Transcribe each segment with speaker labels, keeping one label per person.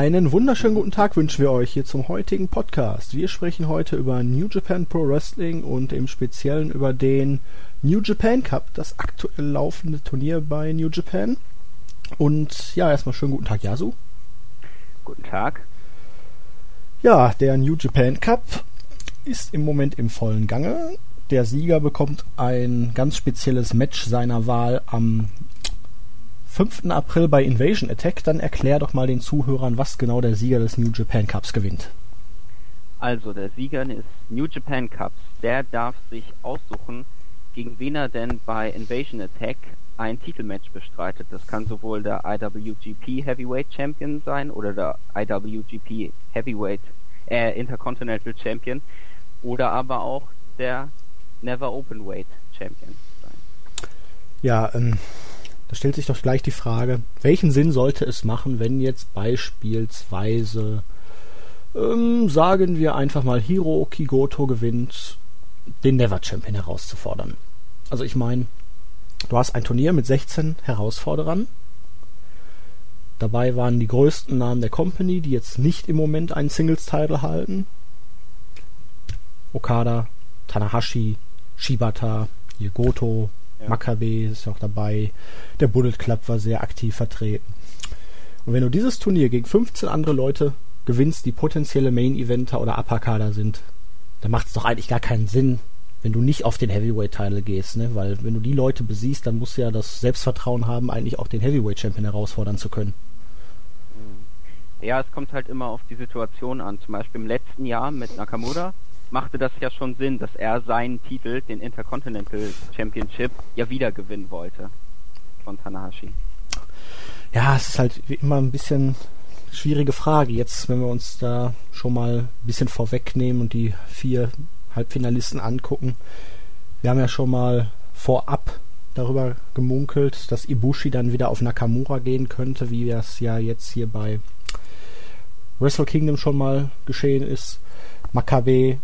Speaker 1: Einen wunderschönen guten Tag wünschen wir euch hier zum heutigen Podcast. Wir sprechen heute über New Japan Pro Wrestling und im Speziellen über den New Japan Cup, das aktuell laufende Turnier bei New Japan. Und ja, erstmal schönen guten Tag, Yasu.
Speaker 2: Guten Tag.
Speaker 1: Ja, der New Japan Cup ist im Moment im vollen Gange. Der Sieger bekommt ein ganz spezielles Match seiner Wahl am 5. April bei Invasion Attack. Dann erklär doch mal den Zuhörern, was genau der Sieger des New Japan Cups gewinnt.
Speaker 2: Also, der Sieger des New Japan Cups, der darf sich aussuchen, gegen wen er denn bei Invasion Attack ein Titelmatch bestreitet. Das kann sowohl der IWGP Heavyweight Champion sein oder der IWGP Heavyweight äh, Intercontinental Champion oder aber auch der Never Openweight Champion sein.
Speaker 1: Ja, ähm, da stellt sich doch gleich die Frage, welchen Sinn sollte es machen, wenn jetzt beispielsweise, ähm, sagen wir einfach mal, Hiro Kigoto gewinnt, den Never Champion herauszufordern. Also ich meine, du hast ein Turnier mit 16 Herausforderern. Dabei waren die größten Namen der Company, die jetzt nicht im Moment einen Singles-Title halten. Okada, Tanahashi, Shibata, Goto, ja. Maccabi ist auch dabei. Der Bullet Club war sehr aktiv vertreten. Und wenn du dieses Turnier gegen 15 andere Leute gewinnst, die potenzielle Main-Eventer oder Upper-Kader sind, dann macht es doch eigentlich gar keinen Sinn, wenn du nicht auf den Heavyweight-Title gehst, ne? Weil wenn du die Leute besiehst, dann musst du ja das Selbstvertrauen haben, eigentlich auch den Heavyweight-Champion herausfordern zu können.
Speaker 2: Ja, es kommt halt immer auf die Situation an. Zum Beispiel im letzten Jahr mit Nakamura machte das ja schon Sinn, dass er seinen Titel, den Intercontinental Championship, ja wieder gewinnen wollte von Tanahashi.
Speaker 1: Ja, es ist halt immer ein bisschen schwierige Frage. Jetzt, wenn wir uns da schon mal ein bisschen vorwegnehmen und die vier Halbfinalisten angucken. Wir haben ja schon mal vorab darüber gemunkelt, dass Ibushi dann wieder auf Nakamura gehen könnte, wie das ja jetzt hier bei Wrestle Kingdom schon mal geschehen ist. Makabe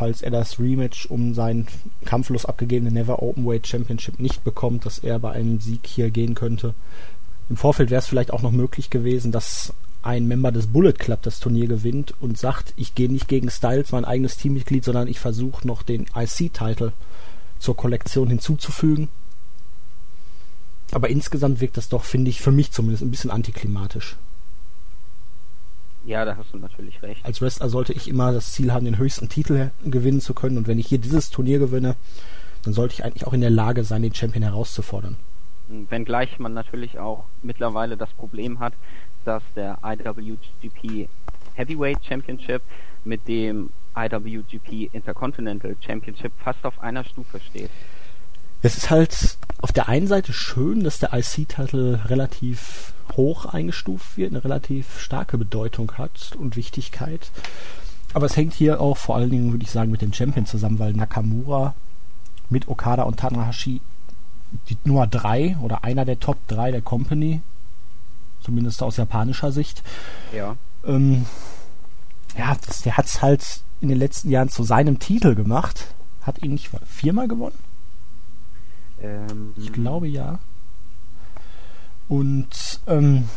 Speaker 1: falls er das Rematch um seinen kampflos abgegebenen Never Openweight Championship nicht bekommt, dass er bei einem Sieg hier gehen könnte. Im Vorfeld wäre es vielleicht auch noch möglich gewesen, dass ein Member des Bullet Club das Turnier gewinnt und sagt, ich gehe nicht gegen Styles, mein eigenes Teammitglied, sondern ich versuche noch den IC-Title zur Kollektion hinzuzufügen. Aber insgesamt wirkt das doch, finde ich, für mich zumindest ein bisschen antiklimatisch.
Speaker 2: Ja, da hast du natürlich recht.
Speaker 1: Als Wrestler sollte ich immer das Ziel haben, den höchsten Titel gewinnen zu können. Und wenn ich hier dieses Turnier gewinne, dann sollte ich eigentlich auch in der Lage sein, den Champion herauszufordern.
Speaker 2: Wenngleich man natürlich auch mittlerweile das Problem hat, dass der IWGP Heavyweight Championship mit dem IWGP Intercontinental Championship fast auf einer Stufe steht.
Speaker 1: Es ist halt auf der einen Seite schön, dass der IC-Titel relativ hoch eingestuft wird, eine relativ starke Bedeutung hat und Wichtigkeit. Aber es hängt hier auch vor allen Dingen, würde ich sagen, mit dem Champion zusammen, weil Nakamura mit Okada und Tanahashi die Nummer 3 oder einer der Top 3 der Company, zumindest aus japanischer Sicht.
Speaker 2: Ja.
Speaker 1: Ähm, ja, das, der hat es halt in den letzten Jahren zu seinem Titel gemacht. Hat ihn nicht viermal gewonnen?
Speaker 2: Ähm,
Speaker 1: ich glaube ja. Und ähm,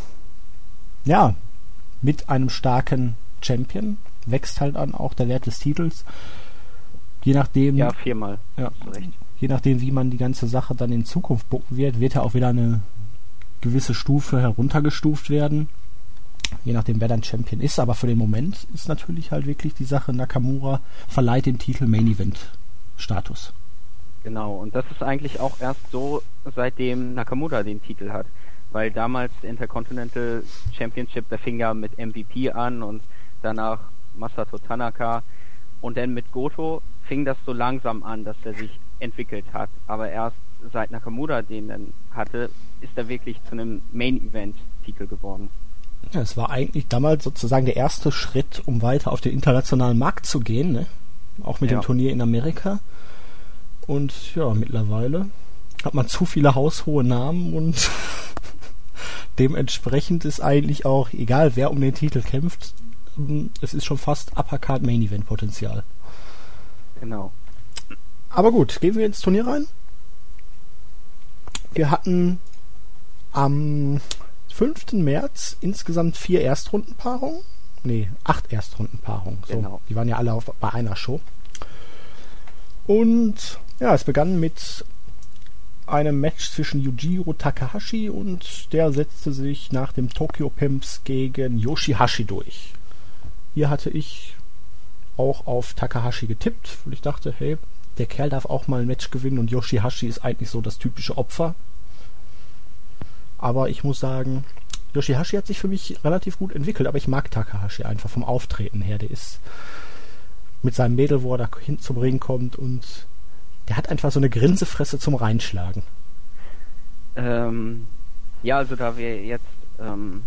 Speaker 1: ja, mit einem starken Champion wächst halt dann auch der Wert des Titels. Je nachdem.
Speaker 2: Ja, viermal.
Speaker 1: Ja, je nachdem, wie man die ganze Sache dann in Zukunft bucken wird, wird ja auch wieder eine gewisse Stufe heruntergestuft werden. Je nachdem, wer dann Champion ist. Aber für den Moment ist natürlich halt wirklich die Sache, Nakamura verleiht dem Titel Main Event Status.
Speaker 2: Genau, und das ist eigentlich auch erst so, seitdem Nakamura den Titel hat weil damals der Intercontinental Championship, der fing ja mit MVP an und danach Masato Tanaka und dann mit Goto fing das so langsam an, dass er sich entwickelt hat. Aber erst seit Nakamura den dann hatte, ist er wirklich zu einem Main-Event-Titel geworden.
Speaker 1: Ja, es war eigentlich damals sozusagen der erste Schritt, um weiter auf den internationalen Markt zu gehen, ne? auch mit ja. dem Turnier in Amerika. Und ja, mittlerweile hat man zu viele haushohe Namen und Dementsprechend ist eigentlich auch, egal wer um den Titel kämpft, es ist schon fast Uppercard Main Event Potenzial.
Speaker 2: Genau.
Speaker 1: Aber gut, gehen wir ins Turnier rein. Wir hatten am 5. März insgesamt vier Erstrundenpaarungen. Nee, acht Erstrundenpaarungen. So,
Speaker 2: Genau.
Speaker 1: Die waren ja alle auf, bei einer Show. Und ja, es begann mit einem Match zwischen Yujiro Takahashi und der setzte sich nach dem Tokyo Pimps gegen Yoshihashi durch. Hier hatte ich auch auf Takahashi getippt, weil ich dachte, hey, der Kerl darf auch mal ein Match gewinnen und Yoshihashi ist eigentlich so das typische Opfer. Aber ich muss sagen, Yoshihashi hat sich für mich relativ gut entwickelt, aber ich mag Takahashi einfach vom Auftreten her. Der ist mit seinem Mädel, wo er da hin zum Ring kommt und der hat einfach so eine Grinsefresse zum Reinschlagen.
Speaker 2: Ähm, ja, also da wir jetzt ähm,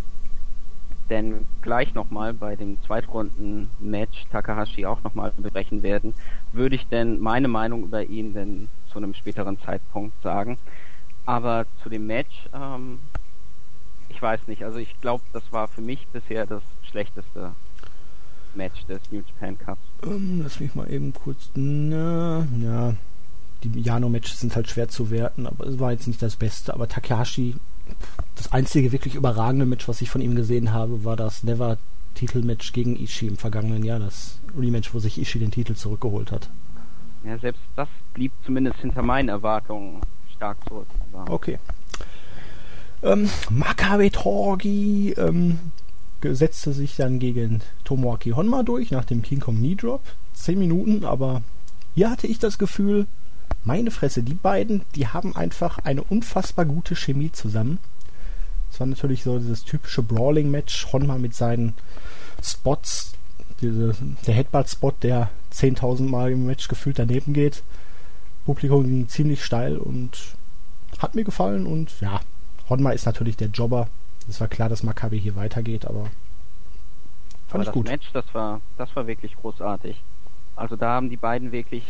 Speaker 2: denn gleich nochmal bei dem Zweitrunden-Match Takahashi auch nochmal besprechen werden, würde ich denn meine Meinung über ihn denn zu einem späteren Zeitpunkt sagen. Aber zu dem Match, ähm, ich weiß nicht, also ich glaube, das war für mich bisher das schlechteste Match des New Japan Cups.
Speaker 1: Ähm, lass mich mal eben kurz. Na, ja. Die Jano-Matches sind halt schwer zu werten, aber es war jetzt nicht das Beste. Aber Takahashi, das einzige wirklich überragende Match, was ich von ihm gesehen habe, war das Never-Titel-Match gegen Ishii im vergangenen Jahr. Das Rematch, wo sich Ishii den Titel zurückgeholt hat.
Speaker 2: Ja, selbst das blieb zumindest hinter meinen Erwartungen stark zurück. Aber
Speaker 1: Okay. Ähm, Makabe Torgi ähm, setzte sich dann gegen Tomoaki Honma durch nach dem King Kong Knee Drop. Zehn Minuten, aber hier hatte ich das Gefühl, meine Fresse, die beiden, die haben einfach eine unfassbar gute Chemie zusammen. Es war natürlich so dieses typische Brawling-Match. Honma mit seinen Spots, diese, der Headbutt-Spot, der 10.000 Mal im Match gefühlt daneben geht. Publikum ging ziemlich steil und hat mir gefallen und ja, Honma ist natürlich der Jobber. Es war klar, dass Maccabi hier weitergeht, aber fand
Speaker 2: Aber
Speaker 1: ich
Speaker 2: das
Speaker 1: gut.
Speaker 2: Match, das war, das war wirklich großartig. Also da haben die beiden wirklich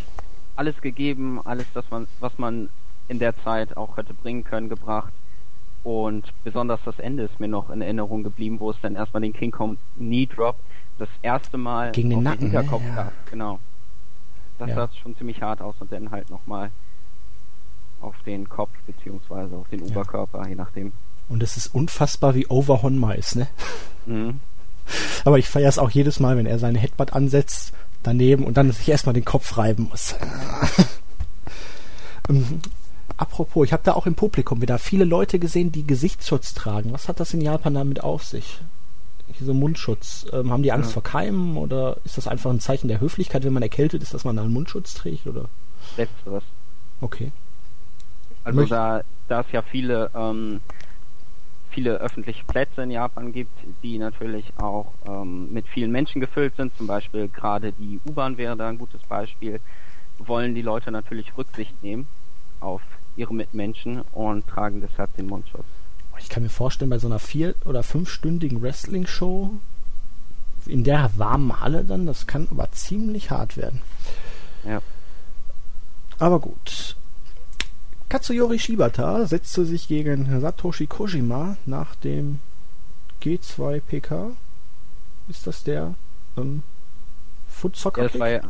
Speaker 2: alles gegeben, alles, das man, was man in der Zeit auch hätte bringen können, gebracht. Und besonders das Ende ist mir noch in Erinnerung geblieben, wo es dann erstmal den King Kong Knee Drop das erste Mal
Speaker 1: Gegen den Nacken, ne?
Speaker 2: Hinterkopf
Speaker 1: Ja.
Speaker 2: gab. Genau. Das
Speaker 1: Ja.
Speaker 2: sah schon ziemlich hart aus und dann halt nochmal auf den Kopf beziehungsweise auf den
Speaker 1: Ja.
Speaker 2: Oberkörper, je nachdem.
Speaker 1: Und es ist unfassbar, wie over Honma ist, ne?
Speaker 2: Mhm.
Speaker 1: Aber ich feiere es auch jedes Mal, wenn er seine Headbutt ansetzt, daneben und dann sich erstmal den Kopf reiben muss. ähm, apropos, ich habe da auch im Publikum wieder viele Leute gesehen, die Gesichtsschutz tragen. Was hat das in Japan damit auf sich? Diese Mundschutz. Ähm, haben die Angst
Speaker 2: Ja.
Speaker 1: vor Keimen oder ist das einfach ein Zeichen der Höflichkeit, wenn man erkältet ist, dass man einen Mundschutz trägt? Oder?
Speaker 2: Letzteres.
Speaker 1: Okay.
Speaker 2: Also
Speaker 1: Möcht-
Speaker 2: da, da es ja viele, ähm, viele öffentliche Plätze in Japan gibt, die natürlich auch ähm, mit vielen Menschen gefüllt sind, zum Beispiel gerade die U-Bahn wäre da ein gutes Beispiel, wollen die Leute natürlich Rücksicht nehmen auf ihre Mitmenschen und tragen deshalb den Mundschutz.
Speaker 1: Ich kann mir vorstellen, bei so einer vier- oder fünfstündigen Wrestling-Show in der warmen Halle dann, das kann aber ziemlich hart werden.
Speaker 2: Ja.
Speaker 1: Aber gut. Katsuyori Shibata setzte sich gegen Satoshi Kojima nach dem G2 PK. Ist das der ähm, Foot Soccer
Speaker 2: Ja, das
Speaker 1: Kick?
Speaker 2: war ja,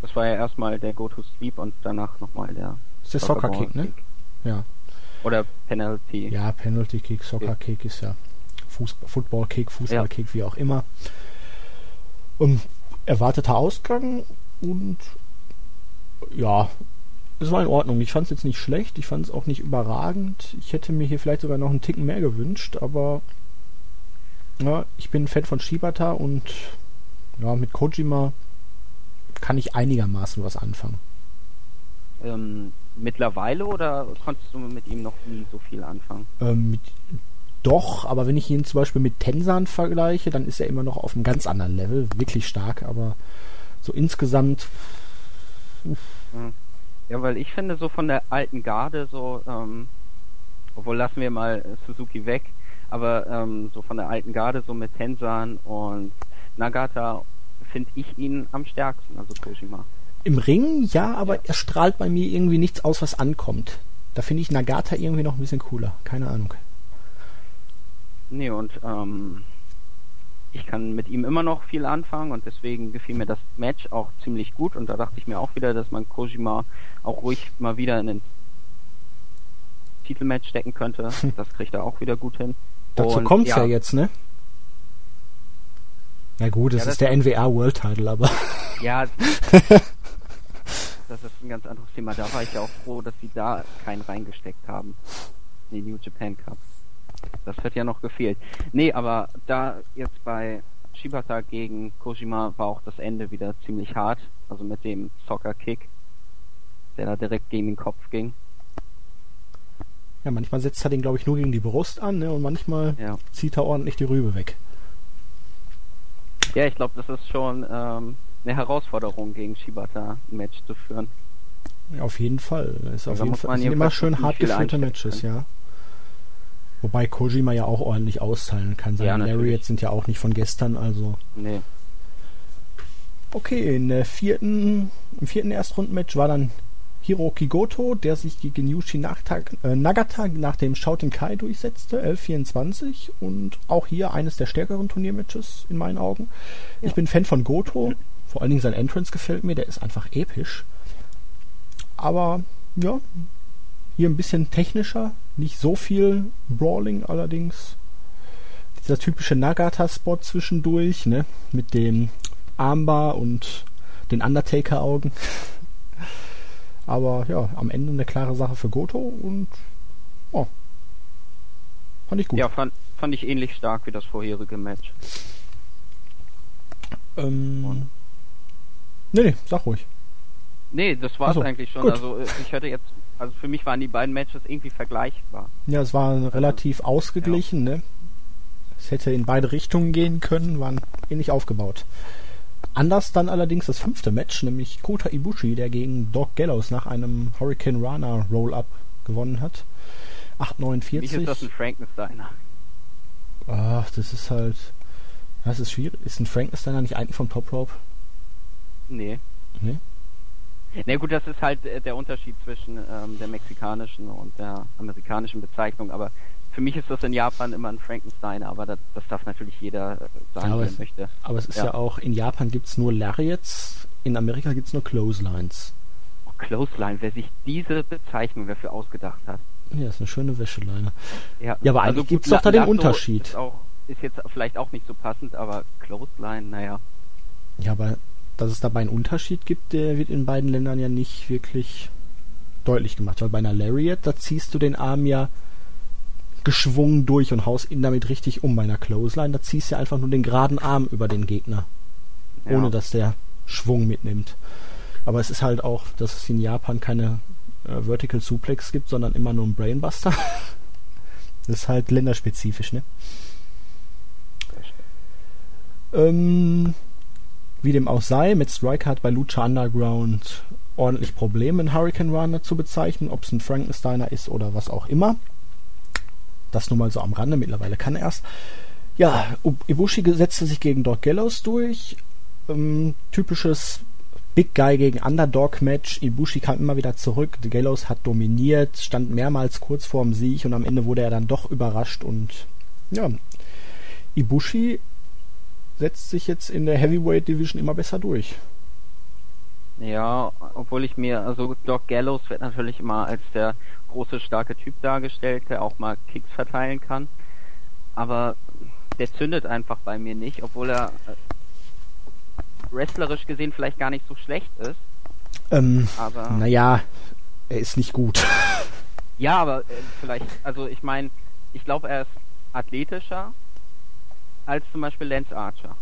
Speaker 2: das war ja erstmal der Go to Sleep und danach nochmal der
Speaker 1: ist der Soccer Kick, ne? Ja.
Speaker 2: Oder Penalty.
Speaker 1: Ja, Penalty Kick, Soccer
Speaker 2: Ja.
Speaker 1: Kick ist ja Fußball, Football Kick, Fußball
Speaker 2: Ja.
Speaker 1: Kick, wie auch immer. Um, erwarteter Ausgang und ja, es war in Ordnung. Ich fand es jetzt nicht schlecht, ich fand es auch nicht überragend. Ich hätte mir hier vielleicht sogar noch einen Ticken mehr gewünscht, aber ja, ich bin ein Fan von Shibata und ja, mit Kojima kann ich einigermaßen was anfangen.
Speaker 2: Ähm, mittlerweile oder konntest du mit ihm noch nie so viel anfangen?
Speaker 1: Ähm, mit, doch, aber wenn ich ihn zum Beispiel mit Tensan vergleiche, dann ist er immer noch auf einem ganz anderen Level, wirklich stark, aber so insgesamt,
Speaker 2: Ja, weil ich finde, so von der alten Garde, so, ähm, obwohl lassen wir mal Suzuki weg, aber ähm, so von der alten Garde, so mit Tensan und Nagata, finde ich ihn am stärksten, also Kojima.
Speaker 1: im Ring ja, aber
Speaker 2: Ja.
Speaker 1: er strahlt bei mir irgendwie nichts aus, was ankommt. Da finde ich Nagata irgendwie noch ein bisschen cooler, keine Ahnung.
Speaker 2: Nee, und ähm, ich kann mit ihm immer noch viel anfangen und deswegen gefiel mir das Match auch ziemlich gut und da dachte ich mir auch wieder, dass man Kojima auch ruhig mal wieder in ein Titelmatch stecken könnte. Das kriegt er auch wieder gut hin.
Speaker 1: Dazu
Speaker 2: Und,
Speaker 1: kommt's ja.
Speaker 2: ja.
Speaker 1: jetzt, ne? Na gut, es
Speaker 2: Ja,
Speaker 1: ist der NWA World Title, aber
Speaker 2: Ja, das ist ein ganz anderes Thema. Da war ich ja auch froh, dass sie da keinen reingesteckt haben. In die New Japan Cup. Das wird ja noch gefehlt. Nee, aber da jetzt bei Shibata gegen Kojima war auch das Ende wieder ziemlich hart. Also mit dem Soccer Kick, der da direkt gegen den Kopf ging.
Speaker 1: ja, manchmal setzt er den, glaube ich, nur gegen die Brust an, ne? Und manchmal
Speaker 2: Ja.
Speaker 1: zieht er ordentlich die Rübe weg.
Speaker 2: Ja, ich glaube, das ist schon ähm, eine Herausforderung gegen Shibata ein Match zu führen.
Speaker 1: Ja, auf jeden Fall. Das ist
Speaker 2: Ja,
Speaker 1: auf jeden Fall sind immer schön hart geführte Matches, ja. Wobei Kojima ja auch ordentlich austeilen kann. Seine
Speaker 2: Ja.
Speaker 1: Lariats sind ja auch nicht von gestern, also.
Speaker 2: Nee.
Speaker 1: Okay, in der vierten, im vierten Erstrundenmatch war dann Hiroki Goto, der sich gegen Yushi Nagata, äh, Nagata nach dem Shouten Kai durchsetzte, 11-24 und auch hier eines der stärkeren Turniermatches in meinen Augen. Ich bin Fan von Goto, vor allen Dingen sein Entrance gefällt mir, der ist einfach episch. Aber ja, hier ein bisschen technischer, nicht so viel Brawling allerdings. Dieser typische Nagata-Spot zwischendurch, ne, mit dem Armbar und den Undertaker-Augen. Aber ja, am Ende eine klare Sache für Goto und oh, fand ich gut.
Speaker 2: Ja, fand, fand ich ähnlich stark wie das vorherige Match.
Speaker 1: Ähm,
Speaker 2: Und-
Speaker 1: nee, nee, sag ruhig.
Speaker 2: Nee, das war's
Speaker 1: so,
Speaker 2: eigentlich schon.
Speaker 1: gut.
Speaker 2: Also äh, ich hätte jetzt, also für mich waren die beiden Matches irgendwie vergleichbar.
Speaker 1: Ja, es war relativ ausgeglichen, ne? Es hätte in beide Richtungen gehen können, waren ähnlich aufgebaut. Anders dann allerdings das fünfte Match, nämlich Kota Ibushi, der gegen Doc Gallows nach einem Hurricane Rana Roll-Up gewonnen hat.
Speaker 2: Für mich
Speaker 1: 8,49.
Speaker 2: ist das ein Frankensteiner.
Speaker 1: Ach, das ist halt. Das ist schwierig. Ist ein Frankensteiner nicht eigentlich vom Top Rope?
Speaker 2: Nee.
Speaker 1: Nee?
Speaker 2: Na gut, das ist halt äh, der Unterschied zwischen ähm, der mexikanischen und der amerikanischen Bezeichnung, aber für mich ist das in Japan immer ein Frankensteiner, aber das, das darf natürlich jeder äh, sagen,
Speaker 1: aber
Speaker 2: er
Speaker 1: es-
Speaker 2: möchte.
Speaker 1: Aber es ist ja,
Speaker 2: Ja.
Speaker 1: auch, in Japan gibt's nur Lariats, in Amerika gibt's nur Clotheslines.
Speaker 2: Oh, Clothesline, wer sich diese Bezeichnung dafür ausgedacht hat.
Speaker 1: Ja, ist eine schöne Wäscheleine.
Speaker 2: Ja,
Speaker 1: Ja, aber eigentlich gibt's doch da den Unterschied.
Speaker 2: Ist, auch, ist jetzt vielleicht auch nicht so passend, aber Clothesline, naja.
Speaker 1: Ja, aber dass es dabei einen Unterschied gibt, der wird in beiden Ländern ja nicht wirklich deutlich gemacht. Weil bei einer Lariat, da ziehst du den Arm ja geschwungen durch und haust ihn damit richtig um. Bei einer Clothesline, da ziehst du einfach nur den geraden Arm über den Gegner,
Speaker 2: Ja.
Speaker 1: ohne dass der Schwung mitnimmt. Aber es ist halt auch, dass es in Japan keine äh, Vertical Suplex gibt, sondern immer nur einen Brainbuster. das ist halt länderspezifisch, ne? Ähm, wie dem auch sei, mit Striker hat bei Lucha Underground ordentlich Probleme, einen Hurricane Runner zu bezeichnen, ob es ein Frankensteiner ist oder was auch immer. Das nur mal so am Rande, mittlerweile kann er erst. Ja, Ibushi setzte sich gegen Doc Gallows durch. Ähm, typisches Big Guy gegen Underdog Match. Ibushi kam immer wieder zurück. Gallows hat dominiert, stand mehrmals kurz vorm Sieg und am Ende wurde er dann doch überrascht und ja, Ibushi setzt sich jetzt in der Heavyweight Division immer besser durch.
Speaker 2: Ja, obwohl ich mir, also Doc Gallows wird natürlich immer als der große, starke Typ dargestellt, der auch mal Kicks verteilen kann. Aber der zündet einfach bei mir nicht, obwohl er äh, wrestlerisch gesehen vielleicht gar nicht so schlecht ist.
Speaker 1: Ähm,
Speaker 2: Aber
Speaker 1: naja, er ist nicht gut.
Speaker 2: ja, aber äh, vielleicht, also ich meine, ich glaube, er ist athletischer als zum Beispiel Lance Archer.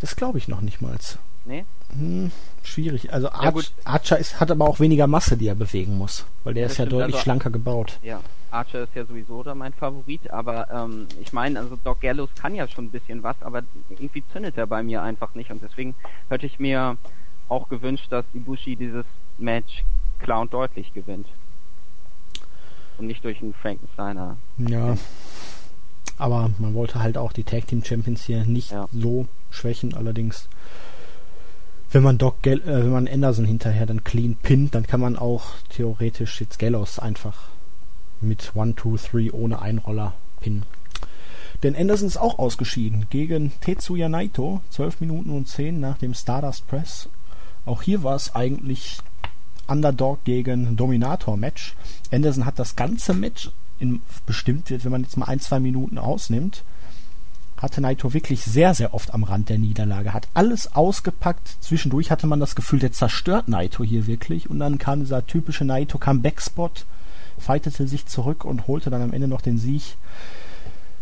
Speaker 1: Das glaube ich noch nicht mal.
Speaker 2: Nee?
Speaker 1: Hm, schwierig. Also
Speaker 2: Ja,
Speaker 1: Arch,
Speaker 2: gut.
Speaker 1: Archer ist, hat aber auch weniger Masse, die er bewegen muss. Weil der
Speaker 2: Das
Speaker 1: ist ja deutlich
Speaker 2: also-
Speaker 1: schlanker gebaut.
Speaker 2: Ja, Archer ist ja sowieso da mein Favorit, aber ähm, ich meine, also Doc Gallows kann ja schon ein bisschen was, aber irgendwie zündet er bei mir einfach nicht und deswegen hätte ich mir auch gewünscht, dass Ibushi dieses Match klar und deutlich gewinnt. Und nicht durch einen Frankensteiner.
Speaker 1: Ja. Aber man wollte halt auch die Tag Team Champions hier nicht
Speaker 2: Ja.
Speaker 1: so schwächen. Allerdings, wenn man Doc Gall äh, wenn man Anderson hinterher dann clean pinnt, dann kann man auch theoretisch jetzt Gallows einfach mit 1, 2, 3 ohne Einroller pinnen. Denn Anderson ist auch ausgeschieden gegen Tetsuya Naito, 12 Minuten und 10 nach dem Stardust Press. Auch hier war es eigentlich Underdog gegen Dominator Match. Anderson hat das ganze Match in bestimmt wird, wenn man jetzt mal ein, zwei Minuten ausnimmt, hatte Naito wirklich sehr, sehr oft am Rand der Niederlage. Hat alles ausgepackt. Zwischendurch hatte man das Gefühl, der zerstört Naito hier wirklich. Und dann kam dieser typische Naito Comeback-Spot, fightete sich zurück und holte dann am Ende noch den Sieg.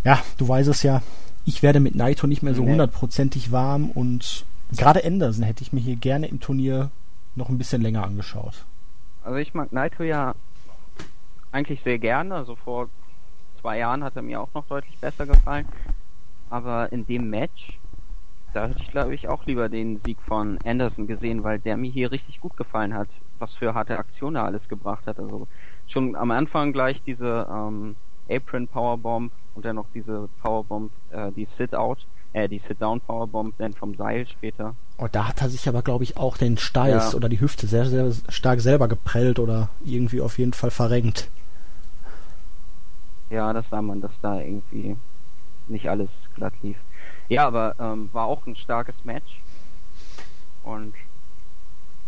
Speaker 1: Ja, du weißt es ja, ich werde mit Naito nicht mehr so hundertprozentig warm und gerade Anderson hätte ich mir hier gerne im Turnier noch ein bisschen länger angeschaut.
Speaker 2: Also ich mag Naito ja eigentlich sehr gerne. Also vor zwei Jahren hat er mir auch noch deutlich besser gefallen. Aber in dem Match, da hätte ich glaube ich auch lieber den Sieg von Anderson gesehen, weil der mir hier richtig gut gefallen hat, was für harte Aktionen er alles gebracht hat. Also schon am Anfang gleich diese ähm, Apron Powerbomb und dann noch diese Powerbomb, äh, die Sit-Out, äh, die Sit-Down Powerbomb dann vom Seil später.
Speaker 1: Und oh, da hat er sich aber, glaube ich, auch den Steiß ja. oder die Hüfte sehr, sehr stark selber geprellt oder irgendwie auf jeden Fall verrenkt.
Speaker 2: Ja, das sah man, dass da irgendwie nicht alles glatt lief. Ja, aber ähm, war auch ein starkes Match. Und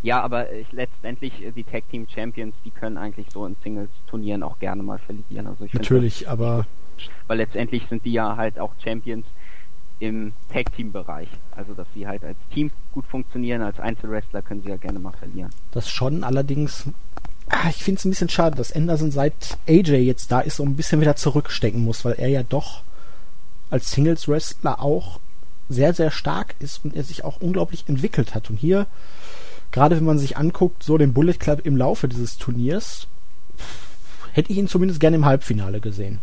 Speaker 2: ja, aber ich, letztendlich äh, die Tag Team Champions, die können eigentlich so in Singles Turnieren auch gerne mal verlieren. Also ich
Speaker 1: Natürlich, aber
Speaker 2: weil letztendlich sind die ja halt auch Champions im Tag Team Bereich. Also dass sie halt als Team gut funktionieren, als Einzelwrestler können sie ja gerne mal verlieren.
Speaker 1: Das schon, allerdings ich finde es ein bisschen schade, dass Anderson seit AJ jetzt da ist so ein bisschen wieder zurückstecken muss, weil er ja doch als Singles Wrestler auch sehr, sehr stark ist und er sich auch unglaublich entwickelt hat. Und hier, gerade wenn man sich anguckt, so den Bullet Club im Laufe dieses Turniers, hätte ich ihn zumindest gerne im Halbfinale gesehen.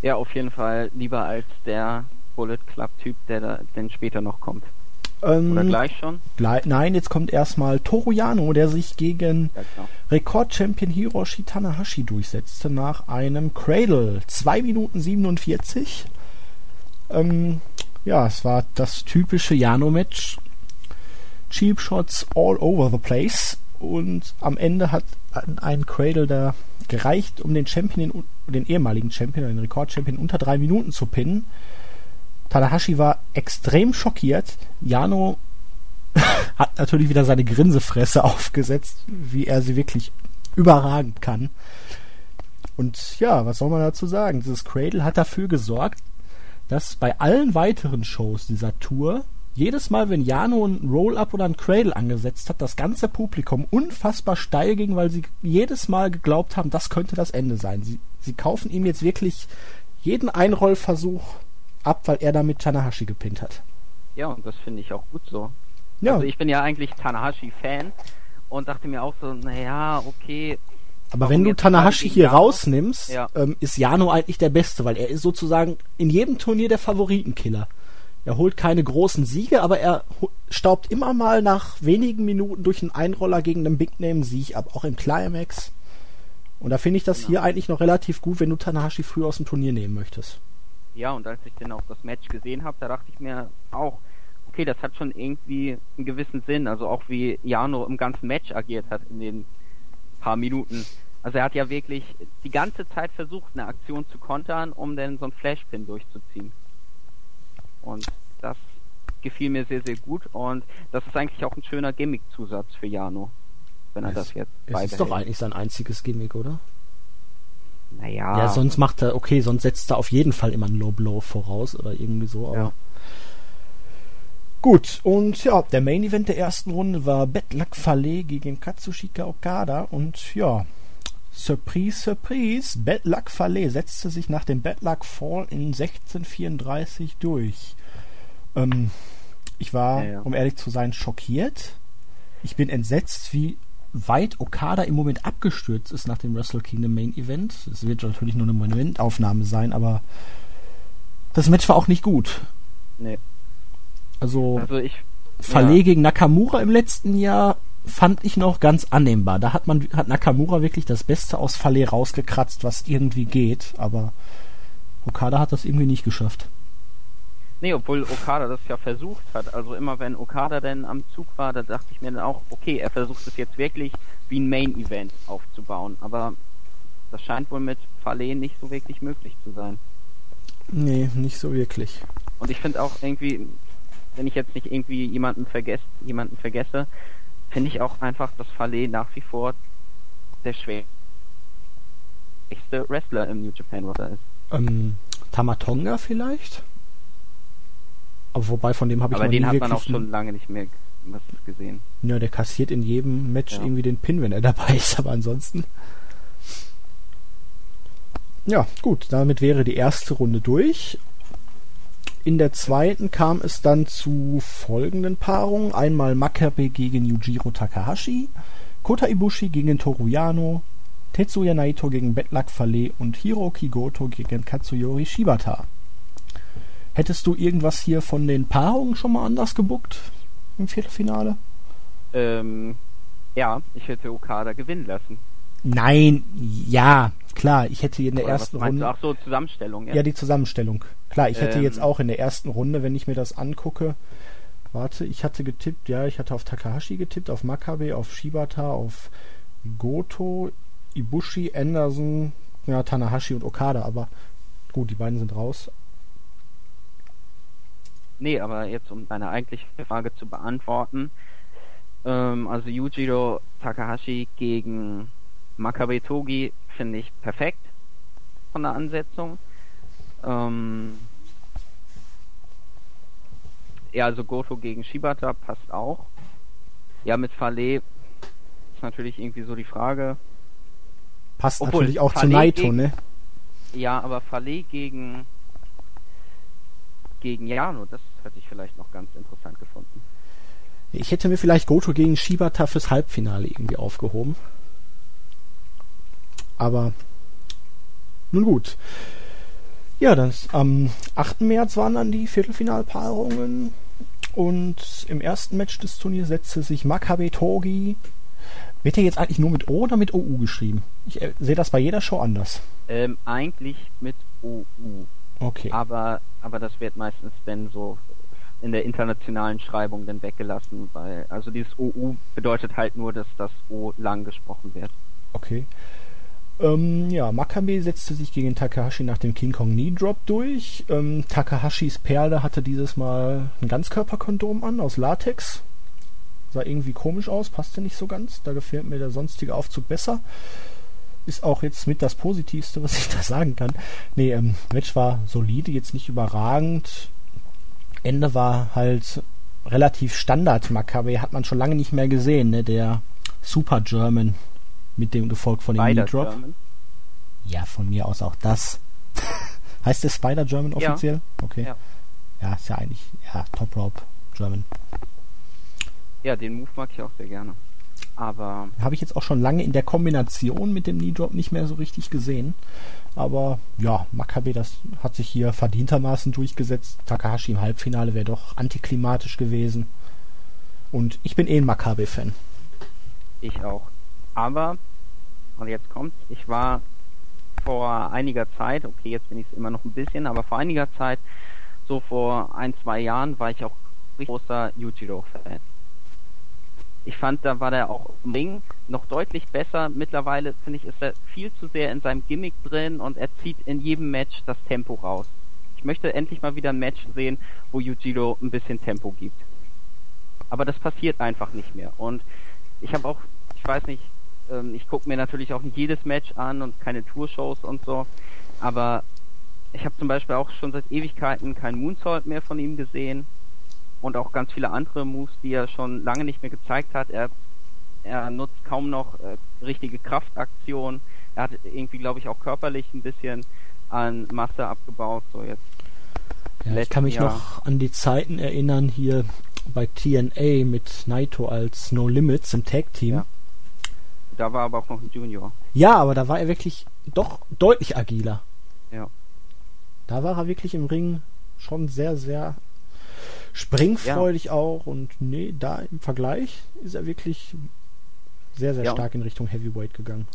Speaker 2: Ja, auf jeden Fall lieber als der Bullet Club Typ, der da denn später noch kommt.
Speaker 1: Ähm, Oder gleich schon? Gleich, nein, jetzt kommt erstmal Toru Yano, der sich gegen ja, Rekordchampion Hiroshi Tanahashi durchsetzte nach einem Cradle. 2 Minuten 47. Ähm, ja, es war das typische Yano-Match. Cheap Shots all over the place. Und am Ende hat ein Cradle da gereicht, um den Champion, den ehemaligen Champion, den Rekordchampion unter drei Minuten zu pinnen. Tanahashi war extrem schockiert. Jano hat natürlich wieder seine Grinsefresse aufgesetzt, wie er sie wirklich überragend kann. Und ja, was soll man dazu sagen? Dieses Cradle hat dafür gesorgt, dass bei allen weiteren Shows dieser Tour jedes Mal, wenn Jano ein Roll-Up oder ein Cradle angesetzt hat, das ganze Publikum unfassbar steil ging, weil sie jedes Mal geglaubt haben, das könnte das Ende sein. Sie, sie kaufen ihm jetzt wirklich jeden Einrollversuch ab, weil er damit Tanahashi gepinnt hat.
Speaker 2: Ja, und das finde ich auch gut so. Ja. Also ich bin ja eigentlich Tanahashi-Fan und dachte mir auch so, naja, okay.
Speaker 1: Aber wenn du Tanahashi hier Jano? rausnimmst, ja. ähm, ist Jano eigentlich der Beste, weil er ist sozusagen in jedem Turnier der Favoritenkiller. Er holt keine großen Siege, aber er staubt immer mal nach wenigen Minuten durch einen Einroller gegen einen Big Name Sieg ab, auch im Climax. Und da finde ich das genau. hier eigentlich noch relativ gut, wenn du Tanahashi früh aus dem Turnier nehmen möchtest.
Speaker 2: Ja, und als ich dann auch das Match gesehen habe, da dachte ich mir auch, okay, das hat schon irgendwie einen gewissen Sinn. Also auch wie Jano im ganzen Match agiert hat in den paar Minuten. Also er hat ja wirklich die ganze Zeit versucht, eine Aktion zu kontern, um dann so einen Flashpin durchzuziehen. Und das gefiel mir sehr, sehr gut. Und das ist eigentlich auch ein schöner Gimmick-Zusatz für Jano, wenn er es, das jetzt
Speaker 1: Es ist doch eigentlich sein einziges Gimmick, oder?
Speaker 2: Naja.
Speaker 1: Ja, sonst macht er, okay, sonst setzt er auf jeden Fall immer einen Low Blow voraus oder irgendwie so, aber. Ja. Gut, und ja, der Main Event der ersten Runde war Luck Fale gegen Katsushika Okada und ja, Surprise, Surprise, Luck Fale setzte sich nach dem Luck Fall in 1634 durch. Ähm, ich war, ja, ja. um ehrlich zu sein, schockiert. Ich bin entsetzt, wie weit Okada im Moment abgestürzt ist nach dem Wrestle Kingdom Main Event. Es wird natürlich nur eine Momentaufnahme sein, aber das Match war auch nicht gut.
Speaker 2: Nee.
Speaker 1: Also, also ich, Fale ja. gegen Nakamura im letzten Jahr fand ich noch ganz annehmbar. Da hat man hat Nakamura wirklich das Beste aus Fale rausgekratzt, was irgendwie geht, aber Okada hat das irgendwie nicht geschafft.
Speaker 2: Nee, obwohl Okada das ja versucht hat. Also immer wenn Okada denn am Zug war, da dachte ich mir dann auch, okay, er versucht es jetzt wirklich wie ein Main-Event aufzubauen. Aber das scheint wohl mit Fale nicht so wirklich möglich zu sein.
Speaker 1: Nee, nicht so wirklich.
Speaker 2: Und ich finde auch irgendwie, wenn ich jetzt nicht irgendwie jemanden vergesse, jemanden vergesse, finde ich auch einfach, dass Fale nach wie vor der schwer schwächste Wrestler im New Japan Roster ist.
Speaker 1: Ähm, Tamatonga vielleicht? Aber wobei von dem habe ich
Speaker 2: Aber
Speaker 1: noch
Speaker 2: den
Speaker 1: nie
Speaker 2: hat man auch schon lange nicht mehr was gesehen.
Speaker 1: Ja, der kassiert in jedem Match
Speaker 2: Ja.
Speaker 1: irgendwie den Pin, wenn er dabei ist, aber ansonsten. Ja, gut, damit wäre die erste Runde durch. In der zweiten kam es dann zu folgenden Paarungen. Einmal Makabe gegen Yujiro Takahashi, Kota Ibushi gegen Toru Yano, Tetsuya Naito gegen Betlak Fale und Hiroki Goto gegen Katsuyori Shibata. Hättest du irgendwas hier von den Paarungen schon mal anders gebuckt im Viertelfinale?
Speaker 2: Ähm, ja, ich hätte Okada gewinnen lassen.
Speaker 1: Nein, ja, klar, ich hätte in der
Speaker 2: Oder
Speaker 1: ersten Runde.
Speaker 2: du? Ach so, Zusammenstellung, ja.
Speaker 1: Ja, die Zusammenstellung. Klar, ich hätte
Speaker 2: Ähm.
Speaker 1: jetzt auch in der ersten Runde, wenn ich mir das angucke, warte, ich hatte getippt, ja, ich hatte auf Takahashi getippt, auf Makabe, auf Shibata, auf Goto, Ibushi, Anderson, ja, Tanahashi und Okada, aber gut, die beiden sind raus.
Speaker 2: Nee, aber jetzt um deine eigentliche Frage zu beantworten. Ähm, also Yujiro Takahashi gegen Makabe Togi finde ich perfekt von der Ansetzung. Ähm, ja, also Goto gegen Shibata passt auch. Ja, mit Fale ist natürlich irgendwie so die Frage.
Speaker 1: Passt
Speaker 2: Obwohl,
Speaker 1: natürlich auch zu
Speaker 2: Fale
Speaker 1: Naito,
Speaker 2: gegen-
Speaker 1: ne?
Speaker 2: Ja, aber Fale gegen gegen Yano, das hätte ich vielleicht noch ganz interessant gefunden.
Speaker 1: Ich hätte mir vielleicht Goto gegen Shibata fürs Halbfinale irgendwie aufgehoben. Aber nun gut. Ja, das, am 8. März waren dann die Viertelfinalpaarungen. Und im ersten Match des Turniers setzte sich Makabe Togi. Wird der jetzt eigentlich nur mit O oder mit OU geschrieben? Ich äh, sehe das bei jeder Show anders.
Speaker 2: Ähm, eigentlich mit OU.
Speaker 1: Okay.
Speaker 2: Aber, aber das wird meistens dann so in der internationalen Schreibung dann weggelassen, weil, also dieses OU bedeutet halt nur, dass das O lang gesprochen wird.
Speaker 1: Okay. Ähm, ja, Makabe setzte sich gegen Takahashi nach dem King Kong Knee Drop durch. Ähm, Takahashis Perle hatte dieses Mal ein Ganzkörperkondom an aus Latex. Sah irgendwie komisch aus, passte nicht so ganz. Da gefällt mir der sonstige Aufzug besser. Ist auch jetzt mit das Positivste, was ich da sagen kann. Nee, ähm, Match war solide, jetzt nicht überragend. Ende war halt relativ Standard. Makabe hat man schon lange nicht mehr gesehen, ne? Der Super German mit dem gefolgt von dem Knee
Speaker 2: Spider
Speaker 1: Drop.
Speaker 2: German.
Speaker 1: Ja, von mir aus auch das. heißt der Spider German
Speaker 2: Ja.
Speaker 1: offiziell? Okay.
Speaker 2: Ja.
Speaker 1: Ja, ist ja eigentlich, ja, Top Rope German.
Speaker 2: Ja, den Move mag ich auch sehr gerne. Aber
Speaker 1: Habe ich jetzt auch schon lange in der Kombination mit dem Knee Drop nicht mehr so richtig gesehen. Aber ja, Makabe, das hat sich hier verdientermaßen durchgesetzt. Takahashi im Halbfinale wäre doch antiklimatisch gewesen. Und ich bin eh ein Makabe-Fan.
Speaker 2: ich auch. Aber, und jetzt kommt, ich war vor einiger Zeit, okay, jetzt bin ich es immer noch ein bisschen, aber vor einiger Zeit, so vor ein, zwei Jahren, war ich auch richtig großer Yujiro-Fan. Ich fand, da war der auch im Ring noch deutlich besser. Mittlerweile, finde ich, ist er viel zu sehr in seinem Gimmick drin und er zieht in jedem Match das Tempo raus. Ich möchte endlich mal wieder ein Match sehen, wo Yujiro ein bisschen Tempo gibt. Aber das passiert einfach nicht mehr. Und ich habe auch, ich weiß nicht, ähm, ich gucke mir natürlich auch nicht jedes Match an und keine Tourshows und so, aber ich habe zum Beispiel auch schon seit Ewigkeiten kein Moonsault mehr von ihm gesehen und auch ganz viele andere Moves, die er schon lange nicht mehr gezeigt hat. Er, er nutzt kaum noch äh, richtige Kraftaktionen. Er hat irgendwie, glaube ich, auch körperlich ein bisschen an Masse abgebaut. So jetzt.
Speaker 1: Ja, ich kann mich
Speaker 2: Jahr.
Speaker 1: noch an die Zeiten erinnern hier bei TNA mit Naito als No Limits im Tag Team.
Speaker 2: Ja. Da war aber auch noch ein Junior.
Speaker 1: Ja, aber da war er wirklich doch deutlich agiler.
Speaker 2: Ja.
Speaker 1: Da war er wirklich im Ring schon sehr, sehr springfreudig auch und nee, da im Vergleich ist er wirklich sehr, sehr
Speaker 2: Ja.
Speaker 1: stark in Richtung Heavyweight gegangen.